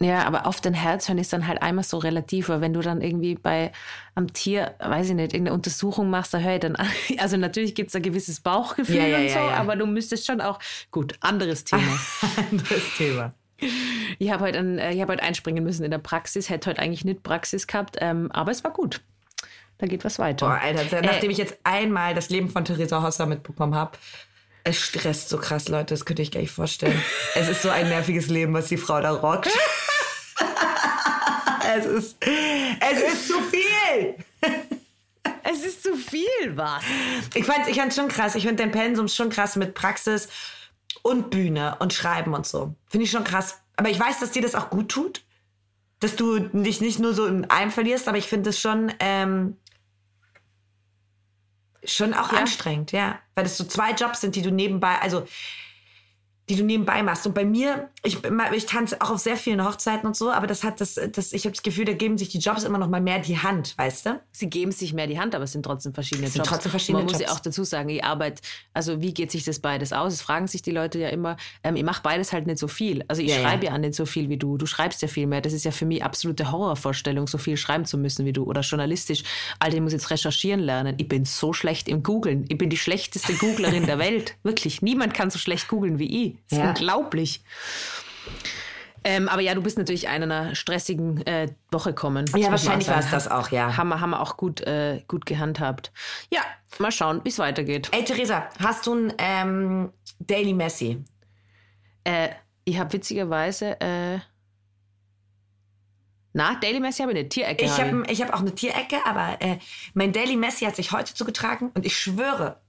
Ja, aber auf dein Herz hören ist dann halt einmal so relativ, weil wenn du dann irgendwie bei am Tier, weiß ich nicht, irgendeine Untersuchung machst, da höre ich dann, an- also natürlich gibt es ein gewisses Bauchgefühl Ja, ja, und so, ja. aber du müsstest schon auch, gut, anderes Thema. anderes Thema. Ich habe heute, ein, äh, ich hab heute einspringen müssen in der Praxis, hätte heute eigentlich nicht Praxis gehabt, ähm, aber es war gut. Da geht was weiter. Boah, Alter, nachdem ich jetzt einmal das Leben von Theresa Hosser mitbekommen habe, es stresst so krass, Leute, das könnt ihr euch gar nicht vorstellen. es ist so ein nerviges Leben, was die Frau da rockt. es ist, es ist zu viel. Es ist zu viel. was. Ich fand ich fand's schon krass. Ich finde dein Pensum schon krass mit Praxis und Bühne und Schreiben und so. Finde ich schon krass. Aber ich weiß, dass dir das auch gut tut. Dass du dich nicht nur so in einem verlierst, aber ich finde es schon, ähm, schon auch Ja. anstrengend, ja. Weil das so zwei Jobs sind, die du nebenbei, also die du nebenbei machst. Und bei mir, ich, ich tanze auch auf sehr vielen Hochzeiten und so, aber das hat das, das ich habe das Gefühl, da geben sich die Jobs immer noch mal mehr die Hand, weißt du? Sie geben sich mehr die Hand, aber es sind trotzdem verschiedene Es sind Jobs. trotzdem verschiedene Man muss Jobs. ja auch dazu sagen, ich arbeite, also wie geht sich das beides aus? Das fragen sich die Leute ja immer. Ähm, ich mache beides halt nicht so viel. Also ich Ja, ja. schreibe ja. nicht so viel wie du. Du schreibst ja viel mehr. Das ist ja für mich absolute Horrorvorstellung, so viel schreiben zu müssen wie du oder journalistisch. Alter, ich muss jetzt recherchieren lernen. Ich bin so schlecht im Googlen. Ich bin die schlechteste Googlerin der Welt. Wirklich. Niemand kann so schlecht googeln wie ich. Das ist Ja. unglaublich. Ähm, aber ja, du bist natürlich in einer stressigen äh, Woche gekommen. Das Ja, wahrscheinlich war es das auch, ja. Haben wir, haben wir auch gut, äh, gut gehandhabt. Ja, mal schauen, wie es weitergeht. Ey, Theresa, hast du ein ähm, Daily Messi? Äh, ich habe witzigerweise. Äh, na, Daily Messi habe ich nicht. Tierecke. Ich habe ich hab auch eine Tierecke, aber äh, mein Daily Messi hat sich heute zugetragen und ich schwöre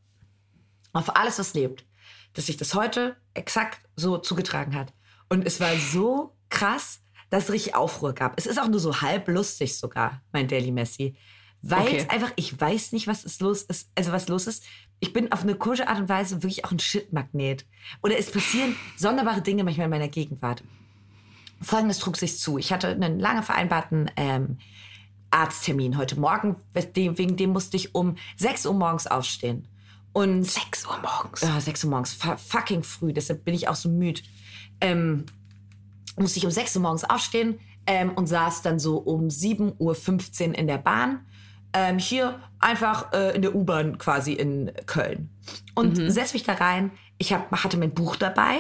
auf alles, was lebt, dass sich das heute exakt so zugetragen hat. Und es war so krass, dass es richtig Aufruhr gab. Es ist auch nur so halb lustig sogar, mein Daily Messi. Weil Okay. es einfach, ich weiß nicht, was ist los ist, also was los ist. Ich bin auf eine komische Art und Weise wirklich auch ein Shit-Magnet. Oder es passieren sonderbare Dinge manchmal in meiner Gegenwart. Folgendes trug sich zu. Ich hatte einen lange vereinbarten ähm, Arzttermin heute Morgen. Wegen wegen dem musste ich um 6 Uhr morgens aufstehen. Und 6 Uhr morgens. ja, 6 Uhr morgens, fu- fucking früh, deshalb bin ich auch so müde. Ähm, musste ich um 6 Uhr morgens aufstehen ähm, und saß dann so um 7.15 Uhr in der Bahn. Ähm, hier einfach äh, in der U-Bahn quasi in Köln. Und setz mich da rein. Ich hab, hatte mein Buch dabei.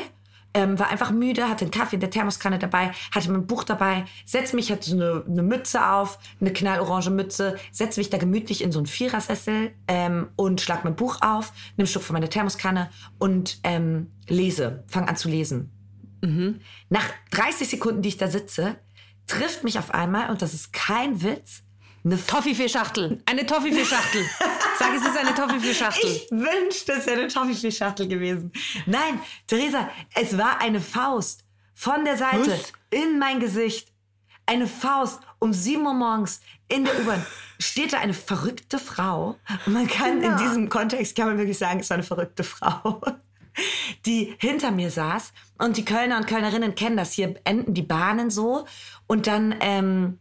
Ähm, war einfach müde, hatte einen Kaffee in der Thermoskanne dabei, hatte mein Buch dabei, setz mich, hatte so eine, eine Mütze auf, eine knallorange Mütze, setz mich da gemütlich in so einen Vierersessel ähm, und schlag mein Buch auf, nimm einen Schluck von meiner Thermoskanne und ähm, lese, fang an zu lesen. Nach 30 Sekunden, die ich da sitze, trifft mich auf einmal, und das ist kein Witz, eine Toffifee-Schachtel. Eine Toffifee-Schachtel. Sag, es ist eine Toffifee-Schachtel. Ich wünschte, es wäre eine Toffifee-Schachtel gewesen. Nein, Theresa, es war eine Faust von der Seite Was? in mein Gesicht. Eine Faust um 7 Uhr morgens in der U-Bahn. Steht da eine verrückte Frau. Und man kann in diesem Kontext, kann man wirklich sagen, es war eine verrückte Frau. Die hinter mir saß. Und die Kölner und Kölnerinnen kennen das. Hier enden die Bahnen so. Und dann ähm,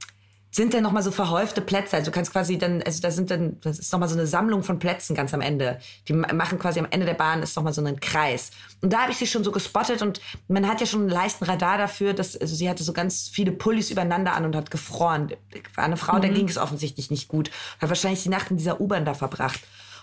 sind dann nochmal so verhäufte Plätze. Also du kannst quasi dann, also da sind dann, das ist nochmal so eine Sammlung von Plätzen ganz am Ende. Die ma- machen quasi am Ende der Bahn ist nochmal so ein Kreis. Und da habe ich sie schon so gespottet und man hat ja schon einen leichten Radar dafür, dass, also sie hatte so ganz viele Pullis übereinander an und hat gefroren. War eine Frau, der ging es offensichtlich nicht gut. Hat wahrscheinlich die Nacht in dieser U-Bahn da verbracht.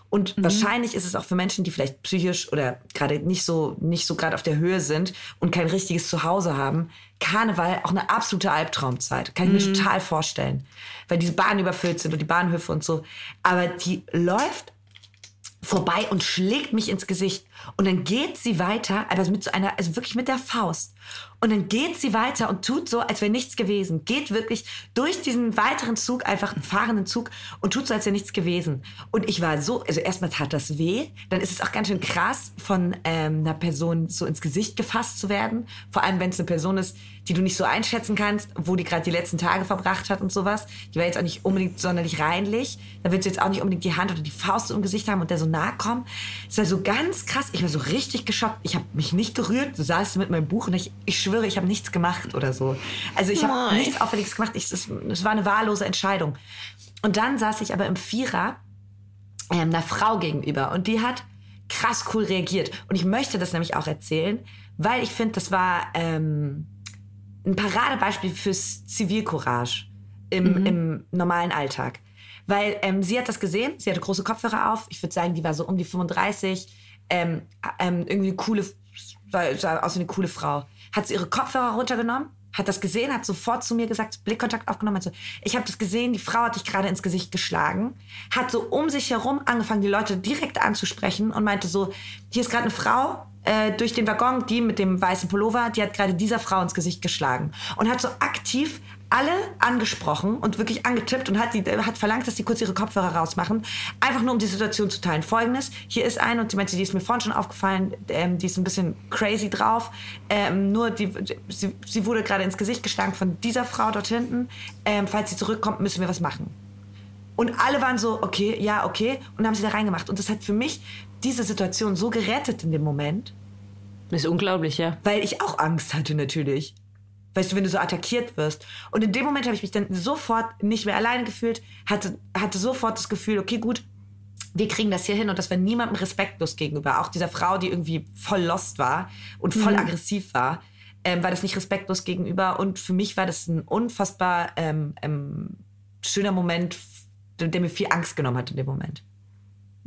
Und wahrscheinlich ist es auch für Menschen, die vielleicht psychisch oder gerade nicht so, nicht so gerade auf der Höhe sind und kein richtiges Zuhause haben, Karneval auch eine absolute Albtraumzeit. Kann ich mir total vorstellen. Weil diese Bahnen überfüllt sind und die Bahnhöfe und so. Aber die läuft vorbei und schlägt mich ins Gesicht. Und dann geht sie weiter, aber mit so einer, also wirklich mit der Faust. Und dann geht sie weiter und tut so, als wäre nichts gewesen. Geht wirklich durch diesen weiteren Zug, einfach einen fahrenden Zug und tut so, als wäre nichts gewesen. Und ich war so, also erstmal tat das weh. Dann ist es auch ganz schön krass, von ähm, einer Person so ins Gesicht gefasst zu werden. Vor allem, wenn es eine Person ist, die du nicht so einschätzen kannst, wo die gerade die letzten Tage verbracht hat und sowas. Die war jetzt auch nicht unbedingt sonderlich reinlich. Da willst du jetzt auch nicht unbedingt die Hand oder die Faust im Gesicht haben und der so nahe kommen. Es war so ganz krass. Ich war so richtig geschockt. Ich habe mich nicht gerührt. Du saßt mit meinem Buch und ich, ich schwöre, ich habe nichts gemacht oder so. Also ich habe nichts Auffälliges gemacht. Es, war eine wahllose Entscheidung. Und dann saß ich aber im Vierer ähm, einer Frau gegenüber und die hat krass cool reagiert. Und ich möchte das nämlich auch erzählen, weil ich finde, das war ähm, ein Paradebeispiel fürs Zivilcourage im, im normalen Alltag. Weil ähm, sie hat das gesehen, sie hatte große Kopfhörer auf. Ich würde sagen, die war so um die 35. Ähm, ähm, irgendwie eine coole, sah, aus wie eine coole Frau. Hat sie ihre Kopfhörer runtergenommen, hat das gesehen, hat sofort zu mir gesagt, Blickkontakt aufgenommen, hat ich habe das gesehen, die Frau hat dich gerade ins Gesicht geschlagen, hat so um sich herum angefangen, die Leute direkt anzusprechen und meinte so, hier ist gerade eine Frau, äh, durch den Waggon, die mit dem weißen Pullover, die hat gerade dieser Frau ins Gesicht geschlagen und hat so aktiv alle angesprochen und wirklich angetippt und hat, die, hat verlangt, dass die kurz ihre Kopfhörer rausmachen. Einfach nur, um die Situation zu teilen. Folgendes, hier ist eine und die meinte, die ist mir vorhin schon aufgefallen, ähm, die ist ein bisschen crazy drauf. Ähm, nur, die, sie, sie wurde gerade ins Gesicht geschlagen von dieser Frau dort hinten. Ähm, falls sie zurückkommt, müssen wir was machen. Und alle waren so, okay, ja, okay, und haben sie da reingemacht. Und das hat für mich diese Situation so gerettet in dem Moment. Das ist unglaublich, ja. Weil ich auch Angst hatte natürlich. Weißt du, wenn du so attackiert wirst. Und in dem Moment habe ich mich dann sofort nicht mehr alleine gefühlt, hatte, hatte sofort das Gefühl, okay, gut, wir kriegen das hier hin und das war niemandem respektlos gegenüber. Auch dieser Frau, die irgendwie voll lost war und voll mhm. aggressiv war, ähm, war das nicht respektlos gegenüber. Und für mich war das ein unfassbar ähm, ähm, schöner Moment, der mir viel Angst genommen hat in dem Moment.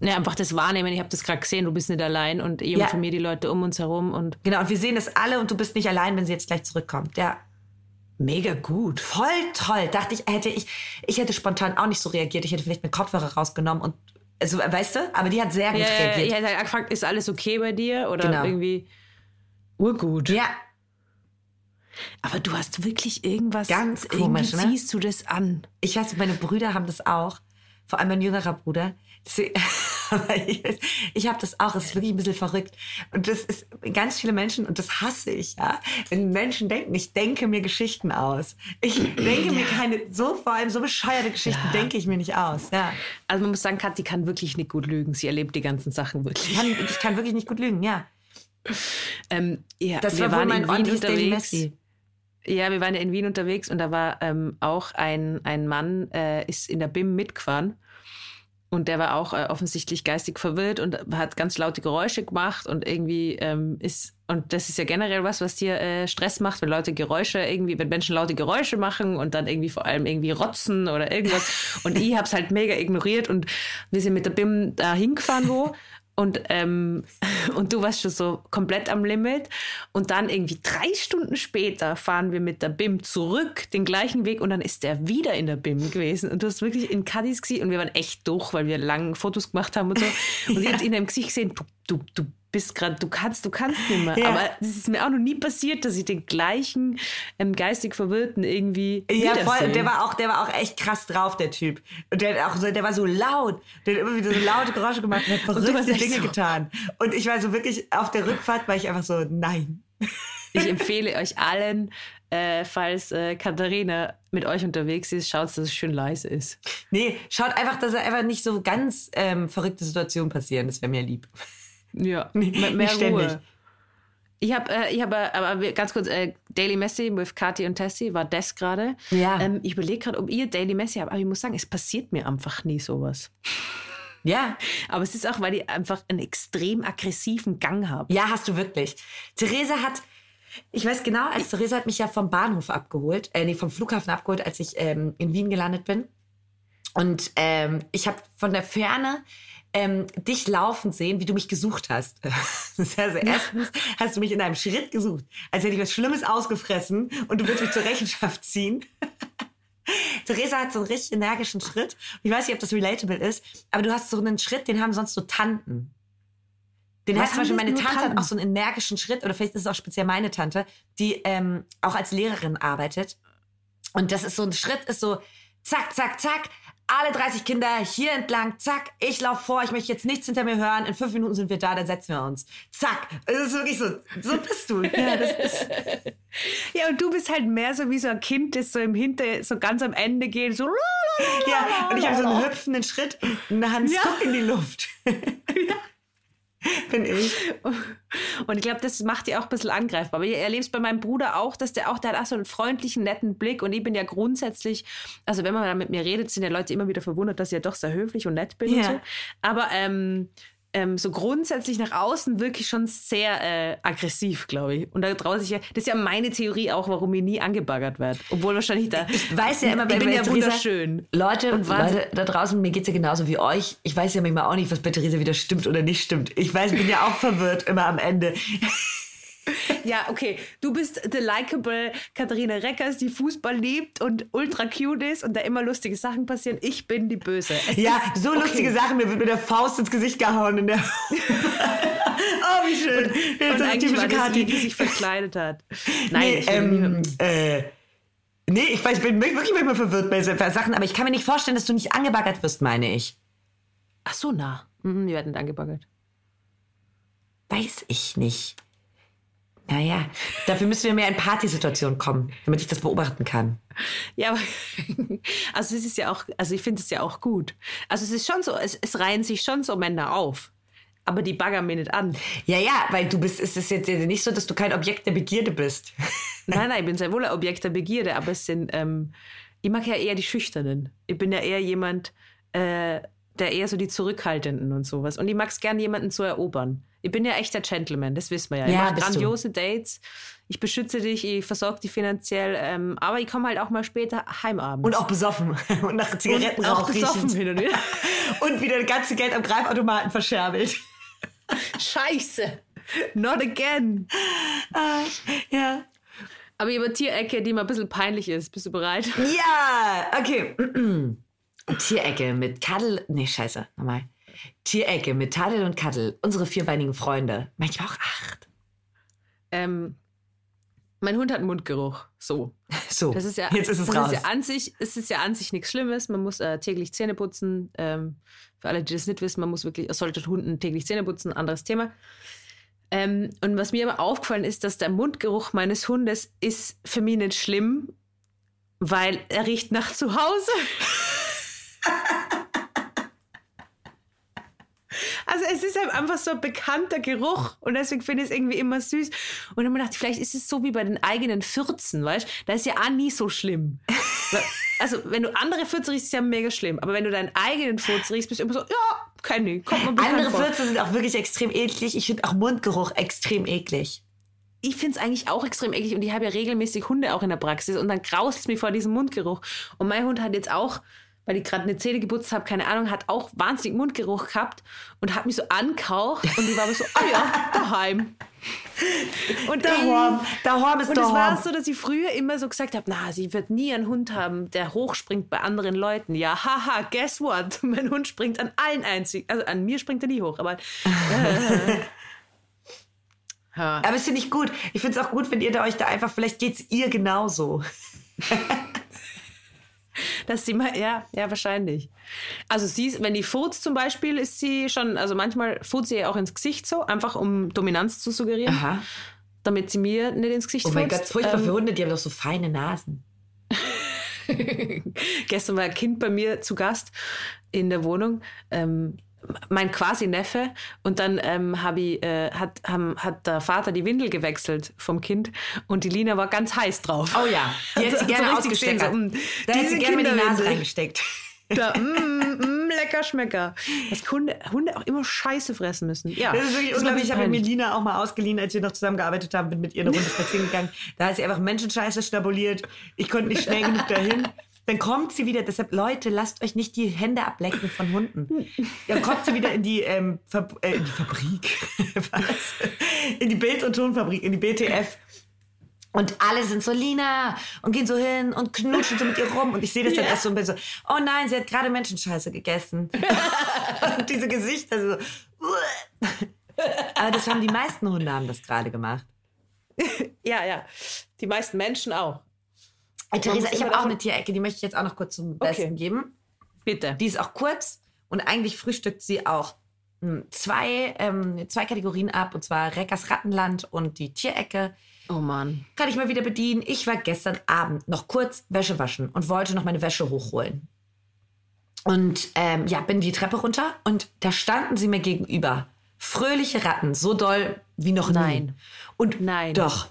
Ja, einfach das Wahrnehmen. Ich habe das gerade gesehen, du bist nicht allein und ich ja. mir die Leute um uns herum. und Genau, und wir sehen das alle und du bist nicht allein, wenn sie jetzt gleich zurückkommt. Ja. Mega gut. Voll toll. Dachte ich, hätte ich, ich hätte spontan auch nicht so reagiert. Ich hätte vielleicht meinen Kopfhörer rausgenommen und, also, weißt du, aber die hat sehr gut ja, reagiert. Ich hätte halt gefragt, ist alles okay bei dir? Oder genau. irgendwie urgut. Ja. Aber du hast wirklich irgendwas. Ganz komisch, irgendwie ne? ziehst du das an. Ich weiß, meine Brüder haben das auch. Vor allem mein jüngerer Bruder. ich, habe das auch, es ist wirklich ein bisschen verrückt. Und das ist ganz viele Menschen, und das hasse ich, ja, wenn Menschen denken, ich denke mir Geschichten aus. Ich denke mir keine, so vor allem so bescheuerte Geschichten ja. denke ich mir nicht aus. Ja. Also man muss sagen, Kathi kann wirklich nicht gut lügen. Sie erlebt die ganzen Sachen wirklich. Ich kann, ich kann wirklich nicht gut lügen, ja. Ähm, ja das wir war wohl mein Wien unterwegs. Ja, wir waren ja in Wien unterwegs und da war ähm, auch ein, ein Mann, äh, ist in der BIM mitgefahren und der war auch äh, offensichtlich geistig verwirrt und hat ganz laute Geräusche gemacht und irgendwie ähm, ist, und das ist ja generell was, was dir äh, Stress macht, wenn Leute Geräusche irgendwie, wenn Menschen laute Geräusche machen und dann irgendwie vor allem irgendwie rotzen oder irgendwas. und ich hab's halt mega ignoriert und wir sind mit der BIM da hingefahren wo und, ähm, und du warst schon so komplett am Limit. Und dann irgendwie drei Stunden später fahren wir mit der BIM zurück den gleichen Weg und dann ist der wieder in der BIM gewesen. Und du hast wirklich in Cadiz gesehen und wir waren echt durch, weil wir lange Fotos gemacht haben und so. Und ja. ich habe in deinem Gesicht gesehen, du, du, du bist gerade, du kannst, du kannst nicht mehr. Ja. Aber es ist mir auch noch nie passiert, dass ich den gleichen ähm, geistig Verwirrten irgendwie. Ja, voll. Der war auch, der war auch echt krass drauf, der Typ. Und der auch so, der war so laut. Der hat immer wieder so laute Geräusche gemacht und hat verrückte Dinge so. getan. Und ich war so wirklich auf der Rückfahrt, war ich einfach so, nein. Ich empfehle euch allen, äh, falls äh, Katharina mit euch unterwegs ist, schaut, dass es schön leise ist. Nee, schaut einfach, dass er einfach nicht so ganz ähm, verrückte Situationen passieren. Das wäre mir lieb. Ja, mehr, mehr ständig. Ruhe. Ich habe, äh, ich habe, äh, aber ganz kurz, äh, Daily Messi mit Kathi und Tessie war das gerade. Ja. Ähm, ich überlege gerade, ob ihr Daily Messi habt, aber ich muss sagen, es passiert mir einfach nie sowas. Ja. Aber es ist auch, weil ich einfach einen extrem aggressiven Gang habe. Ja, hast du wirklich. Theresa hat, ich weiß genau, als Theresa hat mich ja vom Bahnhof abgeholt, äh, nee, vom Flughafen abgeholt, als ich ähm, in Wien gelandet bin. Und ähm, ich habe von der Ferne ähm, dich laufen sehen, wie du mich gesucht hast. also erstens hast du mich in einem Schritt gesucht, als hätte ich was Schlimmes ausgefressen und du willst mich zur Rechenschaft ziehen. Theresa hat so einen richtig energischen Schritt. Ich weiß nicht, ob das relatable ist, aber du hast so einen Schritt, den haben sonst so Tanten. Den Was hat zum Beispiel meine Tante Tanten? hat auch so einen energischen Schritt, oder vielleicht ist es auch speziell meine Tante, die ähm, auch als Lehrerin arbeitet. Und das ist so ein Schritt, ist so zack, zack, zack, alle 30 Kinder hier entlang, zack, ich laufe vor, ich möchte jetzt nichts hinter mir hören, in fünf Minuten sind wir da, dann setzen wir uns. Zack. Es ist wirklich so, so bist du. Ja, ist ja, und du bist halt mehr so wie so ein Kind, das so im Hinter, so ganz am Ende geht, so. Ja, und ich habe so einen hüpfenden Schritt und eine Hand ja. in die Luft. Ja. Bin ich. Und ich glaube, das macht die auch ein bisschen angreifbar. Aber ich erlebe es bei meinem Bruder auch, dass der auch, der hat auch so einen freundlichen, netten Blick. Und ich bin ja grundsätzlich, also wenn man da mit mir redet, sind ja Leute immer wieder verwundert, dass ich ja doch sehr höflich und nett bin ja. und so. Aber ähm, ähm, so grundsätzlich nach außen wirklich schon sehr äh, aggressiv, glaube ich. Und da traut sich ja, das ist ja meine Theorie auch, warum ich nie angebaggert werde. Obwohl wahrscheinlich da. Ich weiß ja immer, ich bin ja wunderschön. Leute, und Leute da draußen, mir geht es ja genauso wie euch. Ich weiß ja manchmal auch nicht, was bei Theresa wieder stimmt oder nicht stimmt. Ich weiß, ich bin ja auch verwirrt immer am Ende. Ja, okay. Du bist the likable Katharina Reckers, die Fußball liebt und ultra cute ist und da immer lustige Sachen passieren. Ich bin die Böse. Es ja, so okay. lustige Sachen. Mir wird mit der Faust ins Gesicht gehauen. In der oh, wie schön. Und, und eigentlich war das die, die sich verkleidet hat. Nein, nee, ähm, äh, Nee, ich, weiß, ich bin wirklich manchmal verwirrt bei so Sachen, aber ich kann mir nicht vorstellen, dass du nicht angebaggert wirst, meine ich. Ach so, na. Mhm, die werden nicht angebaggert. Weiß ich nicht. Naja, dafür müssen wir mehr in Partysituationen kommen, damit ich das beobachten kann. Ja, aber also es ist ja auch, also ich finde es ja auch gut. Also es ist schon so, es, es reihen sich schon so Männer auf. Aber die baggern mir nicht an. Ja, ja, weil du bist, es ist jetzt nicht so, dass du kein Objekt der Begierde bist. Nein, nein, ich bin sehr wohl ein Objekt der Begierde, aber es sind, ähm, ich mag ja eher die Schüchternen. Ich bin ja eher jemand, äh, der eher so die Zurückhaltenden und sowas. Und ich mag es gerne, jemanden zu erobern. Ich bin ja echt der Gentleman, das wissen wir ja. Ich Ja, mache bist du. grandiose Dates, ich beschütze dich, ich versorge dich finanziell, ähm, aber ich komme halt auch mal später heimabends. Und auch besoffen. Und nach Zigarettenrauch auch besoffen hin und wieder. Und wieder das ganze Geld am Greifautomaten verscherbelt. Scheiße. Not again. Ah, ja. Aber über Tierecke, die mal ein bisschen peinlich ist. Bist du bereit? Ja, okay. Tierecke mit Kaddel. Nee, scheiße. Nochmal. Tierecke mit Tadel und Kaddel. Unsere vierbeinigen Freunde. Manchmal auch acht. Ähm, mein Hund hat einen Mundgeruch. So. So, Das ist ja, jetzt ist es raus. Ist ja an sich, es ist ja an sich nichts Schlimmes. Man muss äh, täglich Zähne putzen. Ähm, für alle, die das nicht wissen, man muss wirklich, es sollte Hunden täglich Zähne putzen. Anderes Thema. Ähm, und was mir aber aufgefallen ist, dass der Mundgeruch meines Hundes ist für mich nicht schlimm, weil er riecht nach zu ist halt einfach so ein bekannter Geruch und deswegen finde ich es irgendwie immer süß. Und dann habe ich gedacht, vielleicht ist es so wie bei den eigenen Fürzen, weißt du? Da ist ja auch nie so schlimm. Also wenn du andere Fürze riechst, ist ja mega schlimm. Aber wenn du deinen eigenen Furz riechst, bist du immer so, ja, ich, kommt bekannt Andere vor. Fürze sind auch wirklich extrem eklig. Ich finde auch Mundgeruch extrem eklig. ich finde es eigentlich auch extrem eklig und ich habe ja regelmäßig Hunde auch in der Praxis und dann graust es mir vor diesem Mundgeruch. Und mein Hund hat jetzt auch, weil ich gerade eine Zähne geputzt habe, keine Ahnung, hat auch wahnsinnig Mundgeruch gehabt und hat mich so ankaucht und ich war aber so, oh ja, daheim. Und der Horm ist und es war so, dass ich früher immer so gesagt habe, na, sie wird nie einen Hund haben, der hochspringt bei anderen Leuten. Ja, haha, guess what? Mein Hund springt an allen einzig, also an mir springt er nie hoch, aber ja. Aber es finde ich gut. Ich finde es auch gut, wenn ihr da euch da einfach, vielleicht geht es ihr genauso. Dass sie mal, ja, ja, wahrscheinlich. Also sie, ist- wenn die furzt zum Beispiel, ist sie schon, also manchmal furzt sie ja auch ins Gesicht so, einfach um Dominanz zu suggerieren, Aha. damit sie mir nicht ins Gesicht Oh mein furzt. Gott, furchtbar Ähm, für Hunde, die haben doch so feine Nasen. Gestern war ein Kind bei mir zu Gast in der Wohnung. Ähm, mein quasi Neffe und dann ähm, hab ich, äh, hat, haben, hat der Vater die Windel gewechselt vom Kind und die Lina war ganz heiß drauf. Oh ja, die hätte sie so gerne richtig ausgesteckt. so, mm, da hätte sie gerne mal die Nase reingesteckt. Da, mm, mm, lecker Schmecker. Dass Hunde, Hunde auch immer Scheiße fressen müssen. Ja, Das ist wirklich unglaublich. Ich habe mir Lina auch mal ausgeliehen, als wir noch zusammengearbeitet haben, bin mit ihr eine Runde spazieren gegangen. Da hat sie einfach Menschenscheiße schnabuliert. Ich konnte nicht schnell genug dahin. Dann kommt sie wieder. Deshalb, Leute, lasst euch nicht die Hände ablecken von Hunden. Dann kommt sie wieder in die, ähm, Fab äh, in die Fabrik. Was? In die Bild- und Tonfabrik, in die BTF. Und alle sind so Lina und gehen so hin und knutschen so mit ihr rum. Und ich sehe das dann Ja. erst so und bin so, oh nein, sie hat gerade Menschenscheiße gegessen. und diese Gesichter so. Aber das haben die meisten Hunde haben das gerade gemacht. Ja, ja. Die meisten Menschen auch. Ey, Theresa, ich habe auch eine Tierecke, die möchte ich jetzt auch noch kurz zum Besten geben. Bitte. Die ist auch kurz und eigentlich frühstückt sie auch hm, zwei, ähm, zwei Kategorien ab, und zwar Reckers Rattenland und die Tierecke. oh Mann. Kann ich mal wieder bedienen. Ich war gestern Abend noch kurz Wäsche waschen und wollte noch meine Wäsche hochholen. Und ähm, ja, bin die Treppe runter und da standen sie mir gegenüber. Fröhliche Ratten, so doll wie noch nie. Nein. Und Nein. Doch.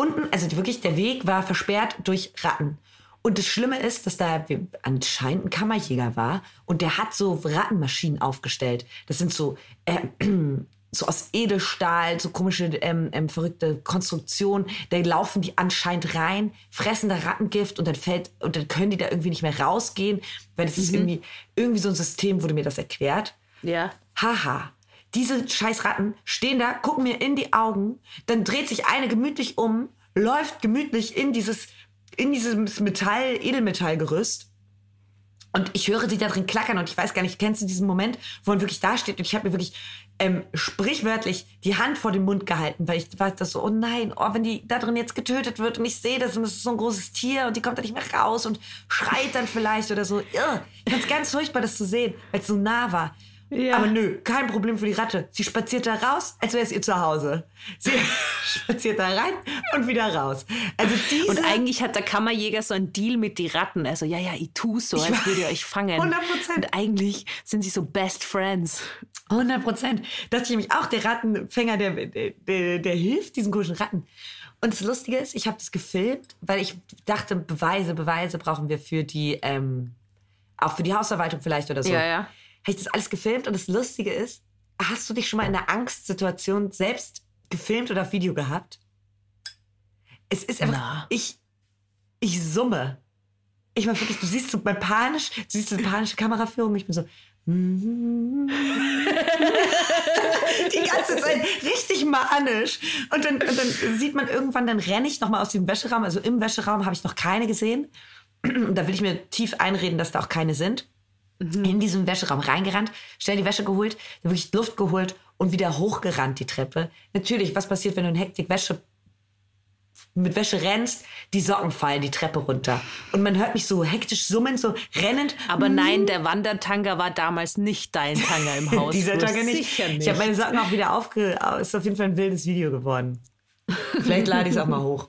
Unten, also wirklich, der Weg war versperrt durch Ratten. Und das Schlimme ist, dass da anscheinend ein Kammerjäger war und der hat so Rattenmaschinen aufgestellt. Das sind so, äh, so aus Edelstahl, so komische, ähm, ähm, verrückte Konstruktionen. Da laufen die anscheinend rein, fressen da Rattengift und dann fällt, und dann können die da irgendwie nicht mehr rausgehen, weil das ist irgendwie, irgendwie so ein System, wurde mir das erklärt. Ja. Haha. Diese scheiß Ratten stehen da, gucken mir in die Augen, dann dreht sich eine gemütlich um, läuft gemütlich in dieses, in dieses Metall, Edelmetallgerüst Und ich höre sie da drin klackern und ich weiß gar nicht, kennst du diesen Moment, wo man wirklich da steht und ich habe mir wirklich ähm, sprichwörtlich die Hand vor den Mund gehalten, weil ich war das so, oh nein, oh, wenn die da drin jetzt getötet wird und ich sehe das und es ist so ein großes Tier und die kommt da nicht mehr raus und schreit dann vielleicht oder so. Irr. Ich fand ganz furchtbar, das zu sehen, weil es so nah war. Ja. Aber nö, kein Problem für die Ratte. Sie spaziert da raus, als wäre es ihr Zuhause. Sie spaziert da rein und wieder raus. Also diese Und eigentlich hat der Kammerjäger so einen Deal mit die Ratten. Also, ja, ja, ich tue so, als würde ihr euch fangen. 100%. Und eigentlich sind sie so Best Friends. 100 Prozent. Das ist nämlich auch der Rattenfänger, der, der, der, der hilft diesen komischen Ratten. Und das Lustige ist, ich habe das gefilmt, weil ich dachte, Beweise, Beweise brauchen wir für die, ähm, auch für die Hausverwaltung vielleicht oder so. Ja, ja. Habe ich das alles gefilmt und das Lustige ist, hast du dich schon mal in einer Angstsituation selbst gefilmt oder auf Video gehabt? Es ist einfach, Na. ich, ich summe. Ich meine wirklich, du siehst so mein panisch, du siehst so eine panische Kameraführung, ich bin so, die ganze Zeit richtig manisch. Und dann, und dann sieht man irgendwann, dann renne ich nochmal aus dem Wäscheraum. Also im Wäscheraum habe ich noch keine gesehen. Und da will ich mir tief einreden, dass da auch keine sind. In diesem Wäscheraum reingerannt, schnell die Wäsche geholt, dann wirklich Luft geholt und wieder hochgerannt die Treppe. Natürlich, was passiert, wenn du in Hektik Wäsche mit Wäsche rennst, die Socken fallen die Treppe runter. Und man hört mich so hektisch summen, so rennend. Aber nein, der Wandertanga war damals nicht dein Tanga im Haus. Dieser Tag nicht. Sicher nicht. Ich habe meine Socken auch wieder aufge... Ist auf jeden Fall ein wildes Video geworden. Vielleicht lade ich es auch mal hoch.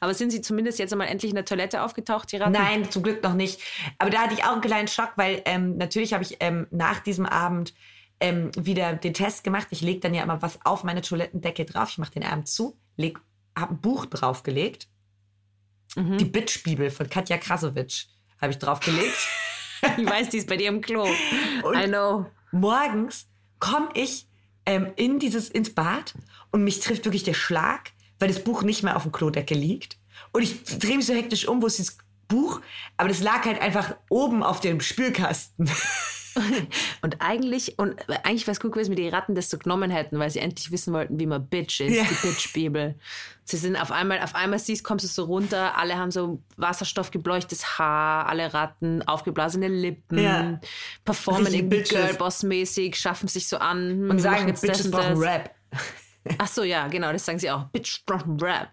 Aber sind sie zumindest jetzt einmal endlich in der Toilette aufgetaucht, die Ratten? Nein, zum Glück noch nicht. Aber da hatte ich auch einen kleinen Schock, weil ähm, natürlich habe ich ähm, nach diesem Abend ähm, wieder den Test gemacht. Ich lege dann ja immer was auf meine Toilettendecke drauf. Ich mache den Abend zu, leg, habe ein Buch draufgelegt. Mhm. Die Bitch-Bibel von Katja Krasowitsch habe ich draufgelegt. Ich weiß, die ist bei dir im Klo. Und- I know. Morgens komme ich ähm, in dieses, ins Bad und mich trifft wirklich der Schlag, weil das Buch nicht mehr auf dem Klodeckel liegt. Und ich drehe mich so hektisch um, wo ist dieses Buch? Aber das lag halt einfach oben auf dem Spülkasten. Und eigentlich, und eigentlich wäre es gut gewesen, wenn die Ratten das so genommen hätten, weil sie endlich wissen wollten, wie man Bitch ist, Ja. die Bitch-Bibel. Sie sind auf einmal, auf einmal siehst, kommst du so runter, alle haben so wasserstoffgebleuchtes Haar, alle Ratten, aufgeblasene Lippen, Ja. performen irgendwie Bitches. Girlboss-mäßig, schaffen sich so an. hm, Und sagen, das Bitches brauchen das. Rap. Ach so, ja, genau, das sagen sie auch. Bitch Rap.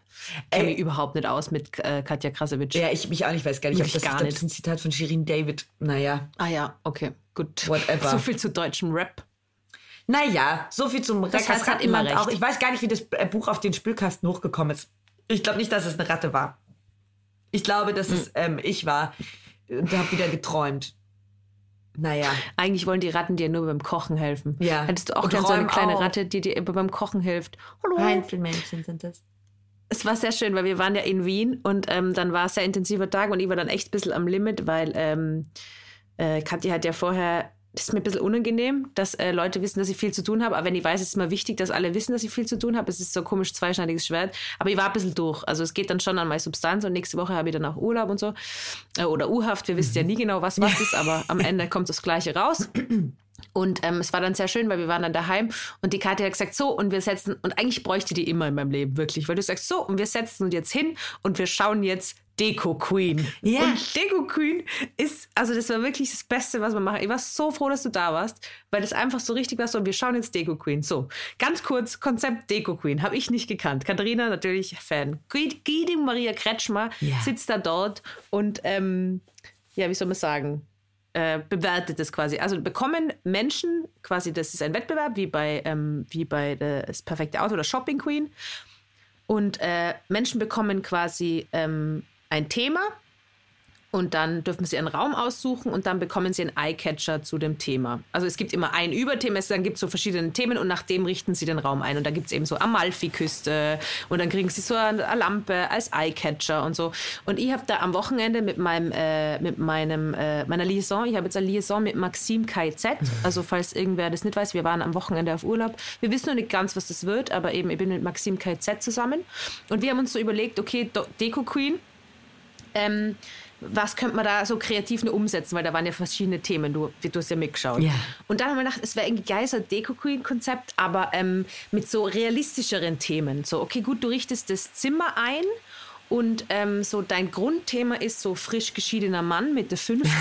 Kenne Ey. mich überhaupt nicht aus mit äh, Katja Krasowitsch. Ja, ich mich auch nicht, weiß gar nicht, ob das, gar ich glaub, nicht. das ist ein Zitat von Shirin David. Naja. Ah ja, okay, gut. Whatever. So viel zu deutschem Rap. Naja, so viel zum Das heißt, hat immer Rattenland auch. recht. Ich weiß gar nicht, wie das äh, Buch auf den Spülkasten hochgekommen ist. Ich glaube nicht, dass es eine Ratte war. Ich glaube, dass Hm. es ähm, ich war und habe wieder geträumt. Naja. Eigentlich wollen die Ratten dir nur beim Kochen helfen. Ja. Hättest du auch Und gern so eine kleine auch. Ratte, die dir immer beim Kochen hilft. Hallo. Einzelmännchen sind das. Es war sehr schön, weil wir waren ja in Wien und ähm, dann war es sehr intensiver Tag und ich war dann echt ein bisschen am Limit, weil ähm, äh, Kathi hat ja vorher, ist mir ein bisschen unangenehm, dass äh, Leute wissen, dass ich viel zu tun habe. Aber wenn ich weiß, ist es immer wichtig, dass alle wissen, dass ich viel zu tun habe. Es ist so ein komisch zweischneidiges Schwert. Aber ich war ein bisschen durch. Also es geht dann schon an meine Substanz und nächste Woche habe ich dann auch Urlaub und so. Äh, oder U-Haft. Wir wissen ja nie genau, was was ist, aber am Ende kommt das Gleiche raus. Und ähm, es war dann sehr schön, weil wir waren dann daheim und die Katja hat gesagt, so, und wir setzen, und eigentlich bräuchte die immer in meinem Leben, wirklich, weil du sagst, so, und wir setzen uns jetzt hin und wir schauen jetzt Deko Queen. Ja. Und Deko Queen ist, also das war wirklich das Beste, was man machen. Ich war so froh, dass du da warst, weil das einfach so richtig war, so, wir schauen jetzt Deko Queen. So, ganz kurz, Konzept Deko Queen, habe ich nicht gekannt. Katharina natürlich Fan. Guidi Maria Kretschmer Ja. sitzt da dort und, ähm, ja, wie soll man sagen, äh, bewertet es quasi. Also bekommen Menschen quasi, das ist ein Wettbewerb, wie bei, ähm, wie bei das perfekte Auto oder Shopping Queen. Und äh, Menschen bekommen quasi ähm, ein Thema und dann dürfen sie einen Raum aussuchen und dann bekommen sie einen Eyecatcher zu dem Thema. Also es gibt immer ein Überthema, es dann gibt so verschiedene Themen und nach dem richten sie den Raum ein. Und da gibt es eben so Amalfi-Küste und dann kriegen sie so eine Lampe als Eyecatcher und so. Und ich habe da am Wochenende mit meinem, äh, mit meinem, äh, meiner Liaison, ich habe jetzt eine Liaison mit Maxim KZ, also falls irgendwer das nicht weiß, wir waren am Wochenende auf Urlaub. Wir wissen noch nicht ganz, was das wird, aber eben ich bin mit Maxim KZ zusammen. Und wir haben uns so überlegt, okay, Deko Queen, ähm, was könnte man da so kreativ nur umsetzen, weil da waren ja verschiedene Themen, du, du hast ja mitgeschaut. Ja. Und dann haben wir gedacht, es wäre irgendwie geil, so ein Deko-Queen-Konzept, aber ähm, mit so realistischeren Themen. So, okay, gut, du richtest das Zimmer ein Und ähm, so dein Grundthema ist so frisch geschiedener Mann Mitte 50.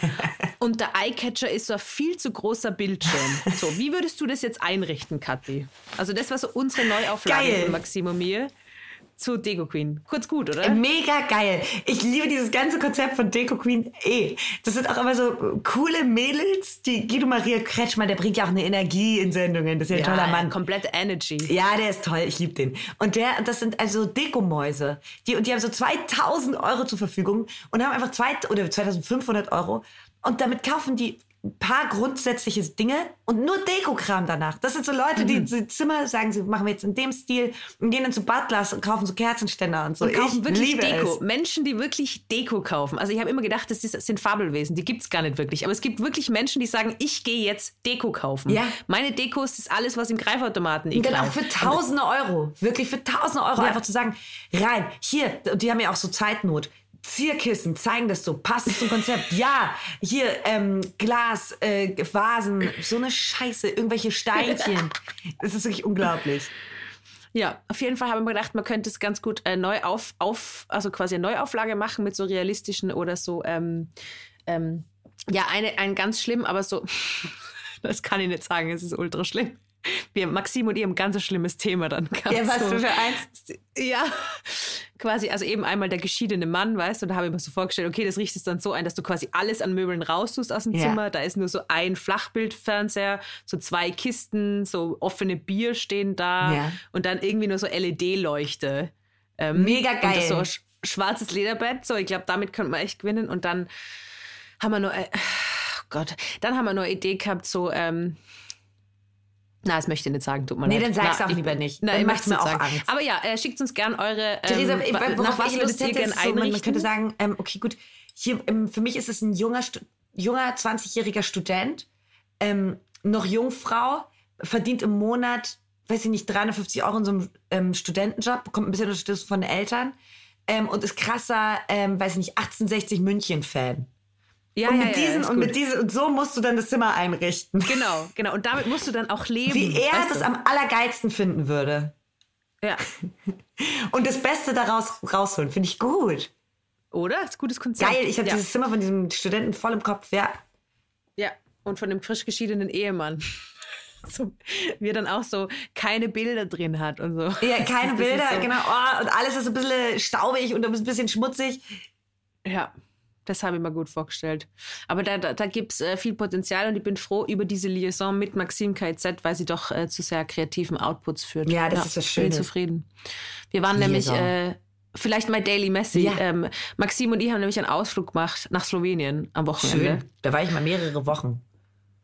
und der Eyecatcher ist so ein viel zu großer Bildschirm. So, wie würdest du das jetzt einrichten, Kathi? Also das war so unsere Neuauflage Geil. von Maximo mir zu Deko Queen. Kurz gut, oder? Mega geil. Ich liebe dieses ganze Konzept von Deko Queen eh. Das sind auch immer so coole Mädels. Die Guido Maria Kretschmann, der bringt ja auch eine Energie in Sendungen. Das ist ja ein toller Mann. Komplette Energy. Ja, der ist toll. Ich liebe den. Und der, das sind also Dekomäuse. Die, und die haben so 2000 Euro zur Verfügung und haben einfach zwei, oder 2500 Euro. Und damit kaufen die ein paar grundsätzliche Dinge und nur Dekokram danach. Das sind so Leute, die die Zimmer sagen, sie machen wir jetzt in dem Stil und gehen dann zu Butlers und kaufen so Kerzenständer und so. Und kaufen ich wirklich Deko. Es. Menschen, die wirklich Deko kaufen. Also ich habe immer gedacht, das, das sind Fabelwesen. Die gibt es gar nicht wirklich. Aber es gibt wirklich Menschen, die sagen, ich gehe jetzt Deko kaufen. Ja. Meine Dekos ist alles, was im Greifautomaten Und dann liegt. auch für tausende Euro. Wirklich für tausende Euro Ja. einfach zu sagen, rein, hier, und die haben ja auch so Zeitnot. Zierkissen, zeigen das so, passt es zum Konzept. Ja, hier ähm, Glas, äh, Vasen, so eine Scheiße, irgendwelche Steinchen. Es ist wirklich unglaublich. Ja, auf jeden Fall habe ich mir gedacht, man könnte es ganz gut äh, neu auf, auf, also quasi eine Neuauflage machen mit so realistischen oder so, ähm, ähm, ja, eine, ein ganz schlimm, aber so, das kann ich nicht sagen, es ist ultra schlimm. Wir, Maxim und ihr haben ein ganz schlimmes Thema dann. Ja, was so. für eins? Ja, quasi, also eben einmal der geschiedene Mann, weißt du, und da habe ich mir so vorgestellt, okay, das riecht es dann so ein, dass du quasi alles an Möbeln raustust aus dem Ja. Zimmer. Da ist nur so ein Flachbildfernseher, so zwei Kisten, so offene Bier stehen da Ja. und dann irgendwie nur so LED-Leuchte. Ähm, Mega Und geil. so ein sch- schwarzes Lederbett, so ich glaube, damit könnte man echt gewinnen. Und dann haben wir nur, äh, oh Gott, dann haben wir nur eine Idee gehabt, so, ähm, na, das möchte ich nicht sagen, tut mir Nee, leid. dann sag's Na, auch ich- lieber nicht. Nein, Dann macht's mir auch sagen. Angst. Aber ja, äh, schickt uns gern eure. Ähm, Theresa, ich, worauf nach was ich würdet ihr hätte, gern ist so, man, könnte sagen, ähm, okay, gut, hier, ähm, für mich ist es ein junger, junger 20-jähriger Student, ähm, noch Jungfrau, verdient im Monat, weiß ich nicht, 350 Euro in so einem ähm, Studentenjob, bekommt ein bisschen Unterstützung von den Eltern ähm, und ist krasser, ähm, weiß ich nicht, 1860 München-Fan. Ja, und ja, mit ja, diesen ist und mit diesen und so musst du dann das Zimmer einrichten. Genau, genau. Und damit musst du dann auch leben. Wie er weißt das du? am allergeilsten finden würde. Ja. Und das Beste daraus rausholen, finde ich gut. Oder? Das ist ein gutes Konzept. Geil, ich habe ja. dieses Zimmer von diesem Studenten voll im Kopf, ja. Ja, und von dem frisch geschiedenen Ehemann. So, wie er dann auch so keine Bilder drin hat und so. Ja, keine Bilder, so- genau. Oh, und alles ist ein bisschen staubig und ein bisschen schmutzig. Ja, das habe ich mir gut vorgestellt. Aber da, da, da gibt es äh, viel Potenzial und ich bin froh über diese Liaison mit Maxim KZ, weil sie doch äh, zu sehr kreativen Outputs führt. Ja, das ist was Bin Schönes. ich zufrieden. Wir waren nämlich, Liaison. äh, vielleicht My Daily Messi. Ja. Ähm, Maxim und ich haben nämlich einen Ausflug gemacht nach Slowenien am Wochenende. Schön. Da war ich mal mehrere Wochen.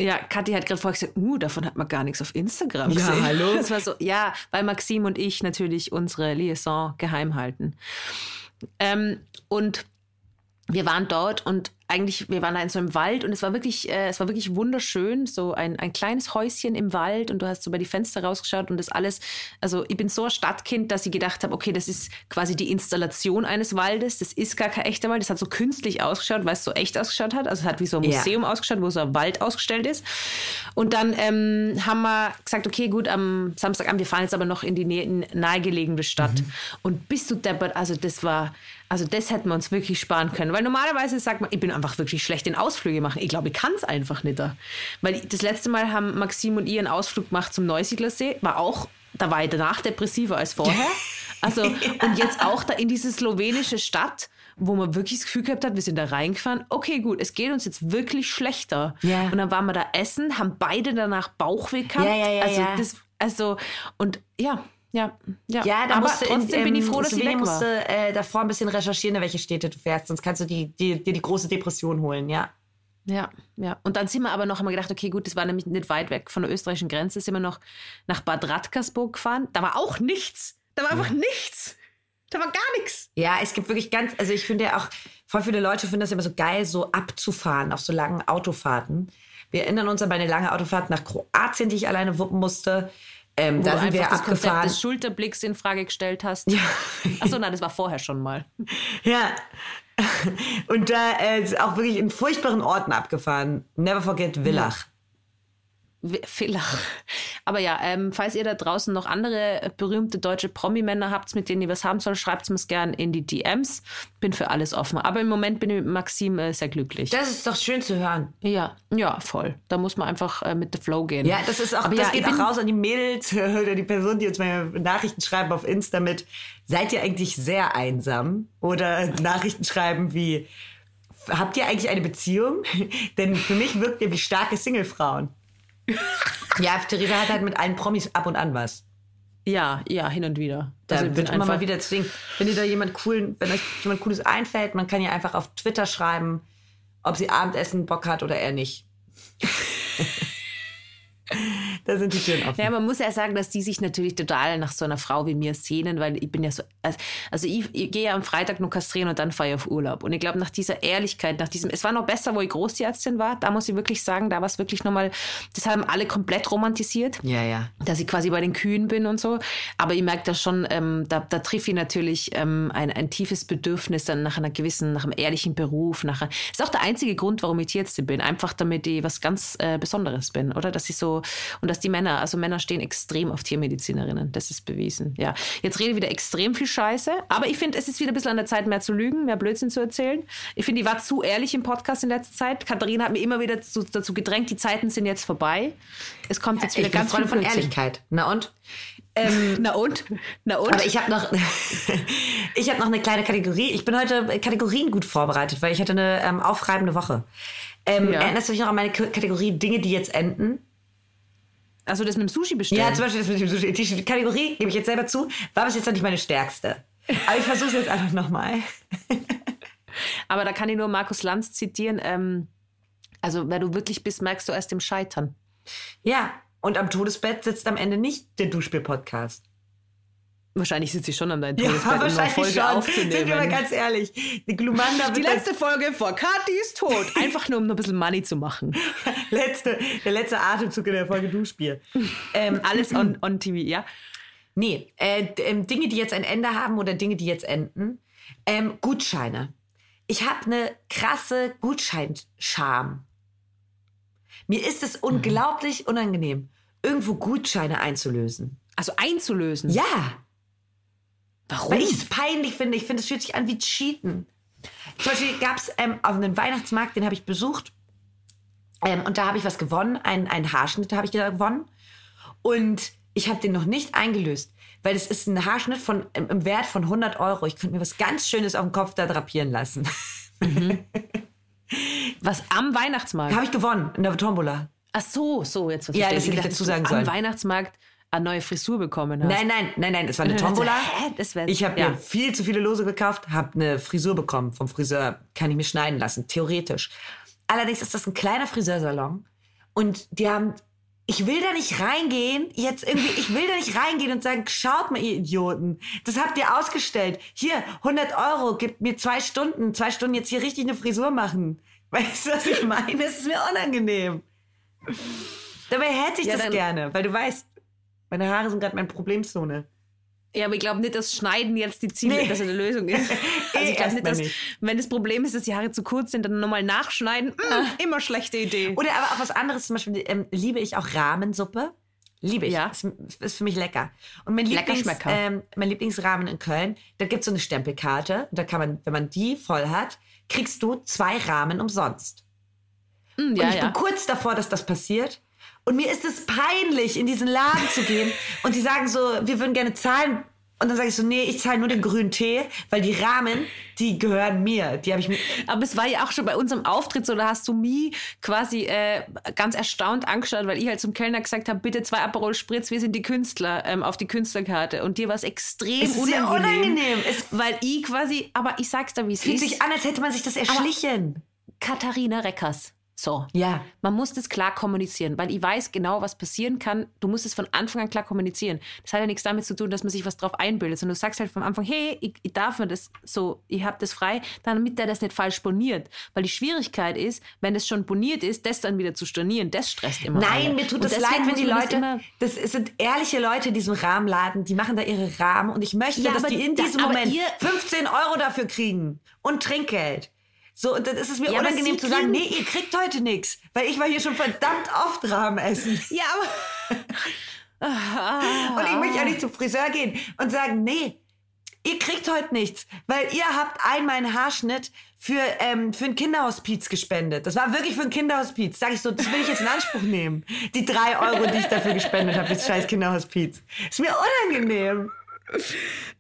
Ja, Kathi hat gerade vorher gesagt, uh, davon hat man gar nichts auf Instagram Ja, gesehen. hallo? Das war so, ja, weil Maxim und ich natürlich unsere Liaison geheim halten. Ähm, und wir waren dort und eigentlich, wir waren da in so einem Wald und es war wirklich, äh, es war wirklich wunderschön, so ein, ein kleines Häuschen im Wald und du hast so bei die Fenster rausgeschaut und das alles, also ich bin so ein Stadtkind, dass ich gedacht habe, okay, das ist quasi die Installation eines Waldes, das ist gar kein echter Wald, das hat so künstlich ausgeschaut, weil es so echt ausgeschaut hat, also es hat wie so ein Ja. Museum ausgeschaut, wo so ein Wald ausgestellt ist. Und dann ähm, haben wir gesagt, okay, gut, am Samstagabend, wir fahren jetzt aber noch in die nä nahegelegene Stadt. Und bist du deppert, also das war, also das hätten wir uns wirklich sparen können, weil normalerweise sagt man, ich bin einfach wirklich schlecht in Ausflüge machen. Ich glaube, ich kann es einfach nicht. Da. Weil das letzte Mal haben Maxim und ich einen Ausflug gemacht zum Neusiedlersee, war auch, da war ich danach depressiver als vorher. Also, und jetzt auch da in diese slowenische Stadt, wo man wirklich das Gefühl gehabt hat, wir sind da reingefahren. Okay, gut, es geht uns jetzt wirklich schlechter. Ja. Und dann waren wir da essen, haben beide danach Bauchweh gehabt. Ja, ja, ja, also, ja. Das, also, und ja, ja, ja. Ja, da aber du in- trotzdem bin ich ähm, froh, dass ich Slowenien weg musst war. du äh, davor ein bisschen recherchieren, in welche Städte du fährst, sonst kannst du die, die, dir die große Depression holen, ja. Ja, ja. Und dann sind wir aber noch einmal gedacht, okay, gut, das war nämlich nicht weit weg von der österreichischen Grenze, sind wir noch nach Bad Radkersburg gefahren. Da war auch nichts. Da war einfach nichts. Da war gar nichts. Ja, es gibt wirklich ganz, also ich finde ja auch, voll viele Leute finden das immer so geil, so abzufahren auf so langen Autofahrten. Wir erinnern uns an meine lange Autofahrt nach Kroatien, die ich alleine wuppen musste. Ähm, Wo da du sind wir das Konzept abgefahren. des Schulterblicks in Frage gestellt hast. Ja. Achso, nein, das war vorher schon mal. Ja. Und da äh, ist auch wirklich in furchtbaren Orten abgefahren. Never forget Villach. Vielleicht. Aber ja, ähm, falls ihr da draußen noch andere berühmte deutsche Promi-Männer habt, mit denen ihr was haben soll, schreibt es mir gerne in die DMs. Bin für alles offen. Aber im Moment bin ich mit Maxim äh, sehr glücklich. Das ist doch schön zu hören. Ja, ja, voll. Da muss man einfach äh, mit the Flow gehen. Ja, das ist auch, Aber das ja, geht auch raus an die Mädels oder die Personen, die uns meine Nachrichten schreiben auf Insta mit, seid ihr eigentlich sehr einsam? Oder Nachrichten schreiben wie, habt ihr eigentlich eine Beziehung? Denn für mich wirkt ihr wie starke Singlefrauen. ja, Theresa hat halt mit allen Promis ab und an was. Ja, ja, hin und wieder. Da Also ich wird immer mal wieder, deswegen, wenn ihr da jemand coolen, wenn euch jemand Cooles einfällt, man kann ja einfach auf Twitter schreiben, ob sie Abendessen Bock hat oder er nicht. da sind die Türen offen. Ja, man muss ja sagen, dass die sich natürlich total nach so einer Frau wie mir sehnen, weil ich bin ja so, also ich, ich gehe ja am Freitag nur kastrieren und dann fahre ich auf Urlaub. Und ich glaube, nach dieser Ehrlichkeit, nach diesem, es war noch besser, wo ich Großtierärztin war, da muss ich wirklich sagen, da war es wirklich nochmal, das haben alle komplett romantisiert. Ja, ja. dass ich quasi bei den Kühen bin und so. Aber ich merke da schon, ähm, da, da trifft ich natürlich ähm, ein, ein tiefes Bedürfnis dann nach einer gewissen, nach einem ehrlichen Beruf. Nach ist auch der einzige Grund, warum ich Tierärztin bin. Einfach damit ich was ganz äh, Besonderes bin, oder? Dass ich so, und dass die Männer, also Männer stehen extrem auf Tiermedizinerinnen. Das ist bewiesen. Ja. Jetzt rede ich wieder extrem viel Scheiße. Aber ich finde, es ist wieder ein bisschen an der Zeit, mehr zu lügen, mehr Blödsinn zu erzählen. Ich finde, ich war zu ehrlich im Podcast in letzter Zeit. Katharina hat mir immer wieder zu, dazu gedrängt, die Zeiten sind jetzt vorbei. Es kommt jetzt wieder Ich ganz Freundin viel von. Ehrlichkeit. Na und? Ähm, Na und? Na und? aber ich habe noch, ich habe noch eine kleine Kategorie. Ich bin heute Kategorien gut vorbereitet, weil ich hatte eine ähm, aufreibende Woche. Ähm, Ja. Erinnerst du dich noch an meine Kategorie Dinge, die jetzt enden? Also das mit dem Sushi bestellen. Ja, zum Beispiel das mit dem Sushi. Die Kategorie, gebe ich jetzt selber zu, war bis jetzt noch nicht meine stärkste. Aber ich versuche es jetzt einfach nochmal. Aber da kann ich nur Markus Lanz zitieren. Ähm, also, wer du wirklich bist, merkst du erst im Scheitern. Ja, und am Todesbett sitzt am Ende nicht der Duschspiel-Podcast. Wahrscheinlich sitzt sie schon an deinem Ja, Todesbett, um eine wahrscheinlich Folge schon. aufzunehmen. Sind wir mal ganz ehrlich. Die Glumanda die letzte Folge vor Kathi ist tot. Einfach nur, um noch ein bisschen Money zu machen. letzte, der letzte Atemzug in der Folge Duschspiel. ähm, Alles on, on TV, ja? Nee, äh, ähm, Dinge, die jetzt ein Ende haben oder Dinge, die jetzt enden. Ähm, Gutscheine. Ich habe eine krasse Gutscheinscham. Mir ist es unglaublich unangenehm, irgendwo Gutscheine einzulösen. Also einzulösen. Ja, Warum? weil ich es peinlich finde. Ich finde, es fühlt sich an wie Cheaten. Zum Beispiel gab es ähm, auf einem Weihnachtsmarkt, den habe ich besucht. Ähm, und da habe ich was gewonnen. Ein, ein Haarschnitt habe ich da gewonnen. Und ich habe den noch nicht eingelöst. Weil es ist ein Haarschnitt von, im, im Wert von 100 Euro. Ich könnte mir was ganz Schönes auf dem Kopf da drapieren lassen. Was am Weihnachtsmarkt? habe ich gewonnen in der Tombola. Ach so, so, jetzt was Ja, ich das hätte ich dazu sagen am sollen. Weihnachtsmarkt eine neue Frisur bekommen hast. Nein, nein, nein, nein, das war eine dann Tombola. so, hä, das wär- ich habe ja. mir viel zu viele Lose gekauft, habe eine Frisur bekommen vom Friseur. Kann ich mir schneiden lassen, theoretisch. Allerdings ist das ein kleiner Friseursalon und die haben. Ich will da nicht reingehen, jetzt irgendwie, ich will da nicht reingehen und sagen, schaut mal, ihr Idioten, das habt ihr ausgestellt. Hier, 100 Euro, gebt mir zwei Stunden, zwei Stunden jetzt hier richtig eine Frisur machen. Weißt du, was ich meine? Es ist mir unangenehm. Dabei hätte ich Ja, das gerne, weil du weißt, meine Haare sind gerade meine Problemzone. Ja, aber ich glaube nicht, dass Schneiden jetzt die Ziele, Nee. dass eine Lösung ist. Also Eh, ich glaube nicht, dass, nicht. wenn das Problem ist, dass die Haare zu kurz sind, dann nochmal nachschneiden. Mm, immer schlechte Idee. Oder aber auch was anderes, zum Beispiel ähm, liebe ich auch Rahmensuppe. Liebe ich. Ja. Ist, ist für mich lecker. Und mein, Lecker Lieblings, ähm, mein Lieblingsrahmen in Köln, da gibt es so eine Stempelkarte. Da kann man, wenn man die voll hat, kriegst du zwei Rahmen umsonst. Mm, Und ja, ich ja. bin kurz davor, dass das passiert. Und mir ist es peinlich, in diesen Laden zu gehen. Und die sagen so, wir würden gerne zahlen. Und dann sage ich so, nee, ich zahle nur den grünen Tee, weil die Rahmen, die gehören mir. Die habe ich mir. Aber es war ja auch schon bei unserem Auftritt so, da hast du mich quasi äh, ganz erstaunt angeschaut, weil ich halt zum Kellner gesagt habe, bitte zwei Aperol Spritz, wir sind die Künstler ähm, auf die Künstlerkarte. Und dir war es extrem Es ist sehr unangenehm. unangenehm. Es weil ich quasi, aber ich sag's da, wie es fühlt ist. sich an, als hätte man sich das erschlichen. Katharina Reckers. So. Ja. Man muss das klar kommunizieren, weil ich weiß genau, was passieren kann. Du musst es von Anfang an klar kommunizieren. Das hat ja nichts damit zu tun, dass man sich was drauf einbildet, sondern du sagst halt vom Anfang, hey, ich, ich darf mir das so, ich habe das frei, damit der das nicht falsch boniert. Weil die Schwierigkeit ist, wenn es schon boniert ist, das dann wieder zu stornieren, das stresst immer. Nein, alle. mir tut deswegen leid, wenn die das Leute, immer- das, sind ehrliche Leute in diesem Rahmenladen, die machen da ihre Rahmen und ich möchte, Ja, dass die in diesem Moment ihr- 15 Euro dafür kriegen und Trinkgeld. So, und dann ist es mir Ja, unangenehm zu sagen, nee, ihr kriegt heute nichts. Weil ich war hier schon verdammt oft Rahmen essen. Ja, aber. Und ich möchte ja nicht zum Friseur gehen und sagen, nee, ihr kriegt heute nichts, weil ihr habt einmal einen Haarschnitt für, ähm, für ein Kinderhospiz gespendet. Das war wirklich für ein Kinderhospiz. Sag ich so, das will ich jetzt in Anspruch nehmen. Die drei Euro, die ich dafür gespendet habe, für das scheiß Kinderhospiz. Ist mir unangenehm.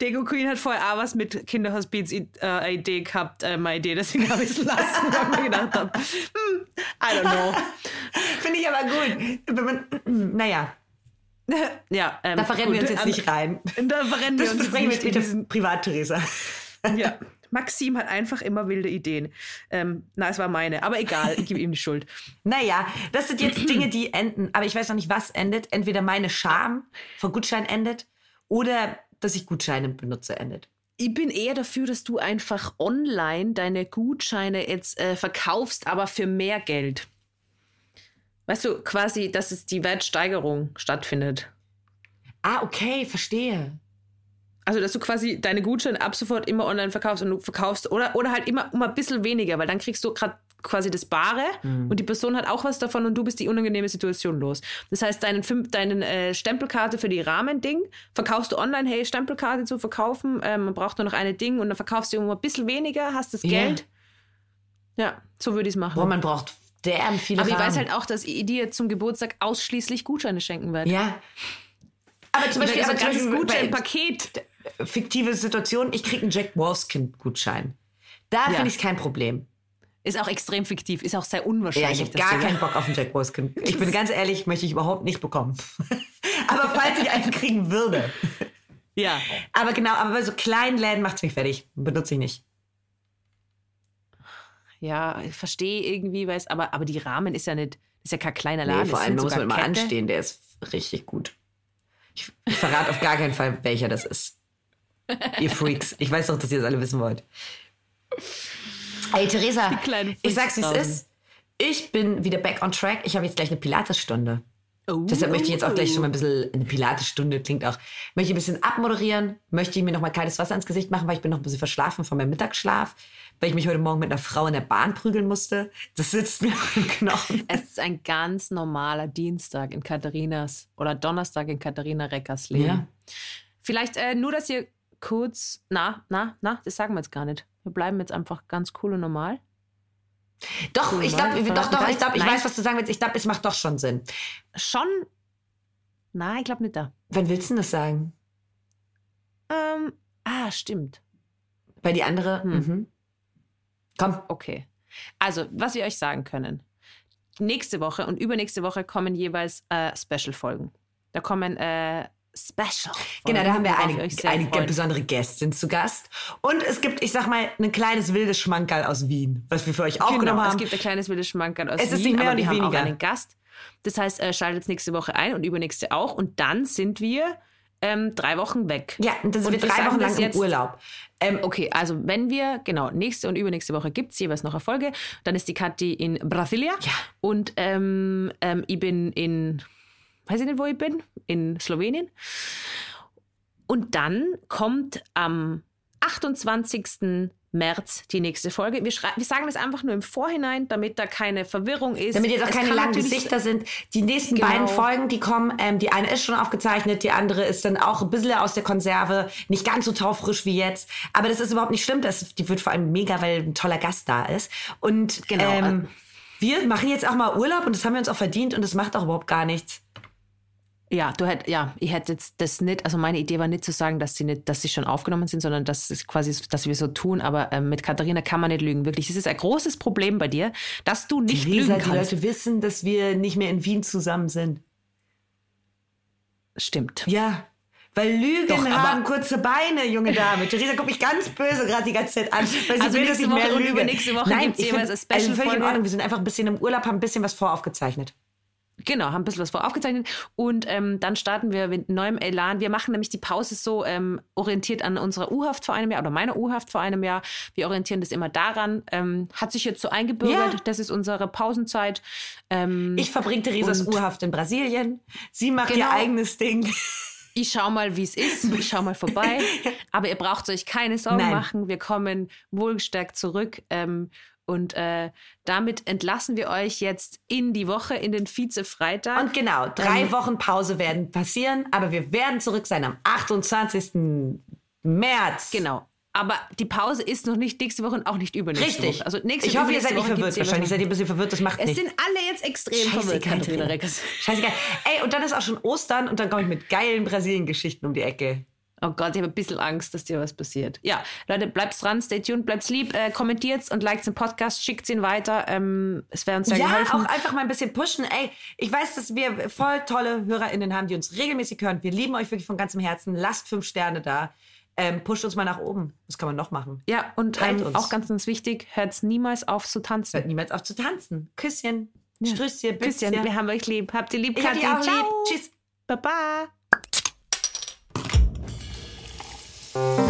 Dego Queen hat vorher auch was mit Kinderhospiz-Idee gehabt, äh, meine Idee, deswegen habe ich es lassen, weil ich mir gedacht habe, hm, I don't know. Finde ich aber gut. Naja, Ja, ähm, da verrennen wir uns jetzt nicht rein. Da verrennen wir Das uns besprechen wir jetzt jetzt nicht in bitte diesen privat, Theresa. Ja. Maxim hat einfach immer wilde Ideen. Ähm, na, es war meine, aber egal, ich gebe ihm die Schuld. Naja, das sind jetzt Dinge, die enden. Aber ich weiß noch nicht, was endet. Entweder meine Scham vor Gutschein endet oder dass ich Gutscheine benutze endet. Ich bin eher dafür, dass du einfach online deine Gutscheine jetzt äh, verkaufst, aber für mehr Geld. Weißt du, quasi, dass es die Wertsteigerung stattfindet. Ah, okay, verstehe. Also, dass du quasi deine Gutscheine ab sofort immer online verkaufst und du verkaufst oder, oder halt immer um ein bisschen weniger, weil dann kriegst du gerade quasi das Bare und die Person hat auch was davon und du bist die unangenehme Situation los. Das heißt, deinen, deinen äh, Stempelkarte für die Rahmending verkaufst du online, hey, Stempelkarte zu verkaufen, ähm, man braucht nur noch eine Ding und dann verkaufst du um ein bisschen weniger, hast das Ja. Geld. Ja, so würde ich es machen. Boah, man braucht derben viele Aber ich weiß Rahmen. halt auch, dass ich dir zum Geburtstag ausschließlich Gutscheine schenken werde. Ja. Aber zum Beispiel, so aber ein zum Beispiel bei Gutscheinpaket. fiktive Situation, ich kriege einen Jack Wolfskin-Gutschein. Da Ja. finde ich es kein Problem. Ist auch extrem fiktiv, ist auch sehr Ja, unwahrscheinlich. ich habe gar keinen Bock auf einen Jack Wolfskin. Ich bin ganz ehrlich, möchte ich überhaupt nicht bekommen. aber falls ich einen kriegen würde. Ja. Aber genau, aber bei so kleinen Läden macht es mich fertig. Benutze ich nicht. Ja, ich verstehe irgendwie, weiß, aber, aber die Rahmen ist ja nicht, ist ja kein kleiner Nee, Laden. vor das allem muss man Kette. anstehen, der ist richtig gut. Ich, ich verrate auf gar keinen Fall, welcher das ist. Ihr Freaks. Ich weiß doch, dass ihr das alle wissen wollt. Ey, Theresa, ich sag's, wie es ist. Ich bin wieder back on track. Ich habe jetzt gleich eine Pilatesstunde. Oh. Deshalb möchte ich jetzt auch gleich schon mal ein bisschen, eine Pilatesstunde klingt auch, möchte ich ein bisschen abmoderieren, möchte ich mir noch mal kaltes Wasser ins Gesicht machen, weil ich bin noch ein bisschen verschlafen von meinem Mittagsschlaf, weil ich mich heute Morgen mit einer Frau in der Bahn prügeln musste. Das sitzt mir auf dem Knochen. Es ist ein ganz normaler Dienstag in Katharinas oder Donnerstag in Katharina Reckers Leben. Ja. Vielleicht äh, nur, dass ihr kurz, na, na, na, das sagen wir jetzt gar nicht. Wir bleiben jetzt einfach ganz cool und normal. Doch, Du ich glaube, doch, doch, ich glaube, ich Nein. weiß, was du sagen willst. Ich glaube, es macht doch schon Sinn. Schon? Na, ich glaube nicht da. Wann willst du denn das sagen? Ähm, ah, stimmt. Bei die andere? Hm. Mhm. Komm. Okay. Also, was wir euch sagen können. Nächste Woche und übernächste Woche kommen jeweils äh, Special-Folgen. Da kommen äh, Special. Genau, da haben wir eine, eine besondere Gästin zu Gast. Und es gibt, ich sag mal, ein kleines wildes Schmankerl aus Wien, was wir für euch aufgenommen Genau, es haben. gibt ein kleines wildes Schmankerl aus Es ist Wien, nicht mehr und nicht haben weniger. auch einen Gast. Das heißt, äh, schaltet nächste Woche ein und übernächste auch. Und dann sind wir ähm, drei Wochen weg. ja, und das Und wird wir drei Wochen lang im Urlaub. Ähm, Okay, also wenn wir, genau, nächste und übernächste Woche gibt es jeweils noch Erfolge. Dann ist die Kathi in Brasilia. Ja. Und ähm, ähm, ich bin in, weiß ich nicht, wo ich bin, in Slowenien. Und dann kommt am 28. März die nächste Folge. Wir, wir sagen das einfach nur im Vorhinein, damit da keine Verwirrung ist. Damit jetzt auch Es keine langen Gesichter sind. Die nächsten Genau. beiden Folgen, die kommen, ähm, die eine ist schon aufgezeichnet, die andere ist dann auch ein bisschen aus der Konserve, nicht ganz so taufrisch wie jetzt. Aber das ist überhaupt nicht schlimm. Das, die wird vor allem mega, weil ein toller Gast da ist. Und Genau. ähm, wir machen jetzt auch mal Urlaub und das haben wir uns auch verdient und das macht auch überhaupt gar nichts. Ja, du hätt, ja, ich hätte jetzt das nicht, also meine Idee war nicht zu sagen, dass sie nicht, dass sie schon aufgenommen sind, sondern dass es quasi, dass wir so tun, aber ähm, mit Katharina kann man nicht lügen. Wirklich, es ist ein großes Problem bei dir, dass du nicht Lisa, lügen die kannst. Leute wissen, dass wir nicht mehr in Wien zusammen sind. Stimmt. Ja. Weil Lügen Doch, haben kurze Beine, junge Dame. Theresa guckt mich ganz böse gerade die ganze Zeit an. Weil sie Also will, nächste dass ich mehr Woche lüge. übernächste Woche Nein, gibt's ich jeweils also völlig in. Ordnung. Wir sind einfach ein bisschen im Urlaub, haben ein bisschen was voraufgezeichnet. Genau, haben ein bisschen was voraufgezeichnet und ähm, dann starten wir mit neuem Elan. Wir machen nämlich die Pause so ähm, orientiert an unserer U-Haft vor einem Jahr oder meiner U-Haft vor einem Jahr. Wir orientieren das immer daran. Ähm, hat sich jetzt so eingebürgert. Ja. Das ist unsere Pausenzeit. Ähm, Ich verbringe Theresas Urhaft in Brasilien. Sie macht ihr Genau. eigenes Ding. Ich schau mal, wie es ist. Ich schau mal vorbei. Aber ihr braucht euch keine Sorgen Nein. machen. Wir kommen wohlgestärkt zurück. Ähm, Und äh, damit entlassen wir euch jetzt in die Woche, in den Vize-Freitag. Und genau, drei ähm, Wochen Pause werden passieren, aber wir werden zurück sein am 28. März. Genau. Aber die Pause ist noch nicht nächste Woche und auch nicht übernächste Richtig. Woche. Also nächste ich hoffe, ihr seid nicht verwirrt. Wahrscheinlich seid ihr ein bisschen verwirrt, das macht es nichts. Es sind alle jetzt extrem verwirrt, Katharina Reckes. Scheißegal. Ey, und dann ist auch schon Ostern und dann komme ich mit geilen Brasilien-Geschichten um die Ecke. Oh Gott, ich habe ein bisschen Angst, dass dir was passiert. Ja, Leute, bleibt dran, stay tuned, bleibt lieb, äh, kommentiert und liked den Podcast, schickt ihn weiter. Ähm, es wäre uns sehr ja, geholfen. auch einfach mal ein bisschen pushen. Ey, ich weiß, dass wir voll tolle HörerInnen haben, die uns regelmäßig hören. Wir lieben euch wirklich von ganzem Herzen. Lasst fünf Sterne da. Ähm, pusht uns mal nach oben. Das kann man noch machen. Ja, und ähm, auch ganz, ganz wichtig, hört niemals auf zu tanzen. Hört niemals auf zu tanzen. Küsschen, ja. Strüsschen, Küsschen, wir haben euch lieb. Habt ihr lieb, hab lieb. Tschüss. Baba. Thank you.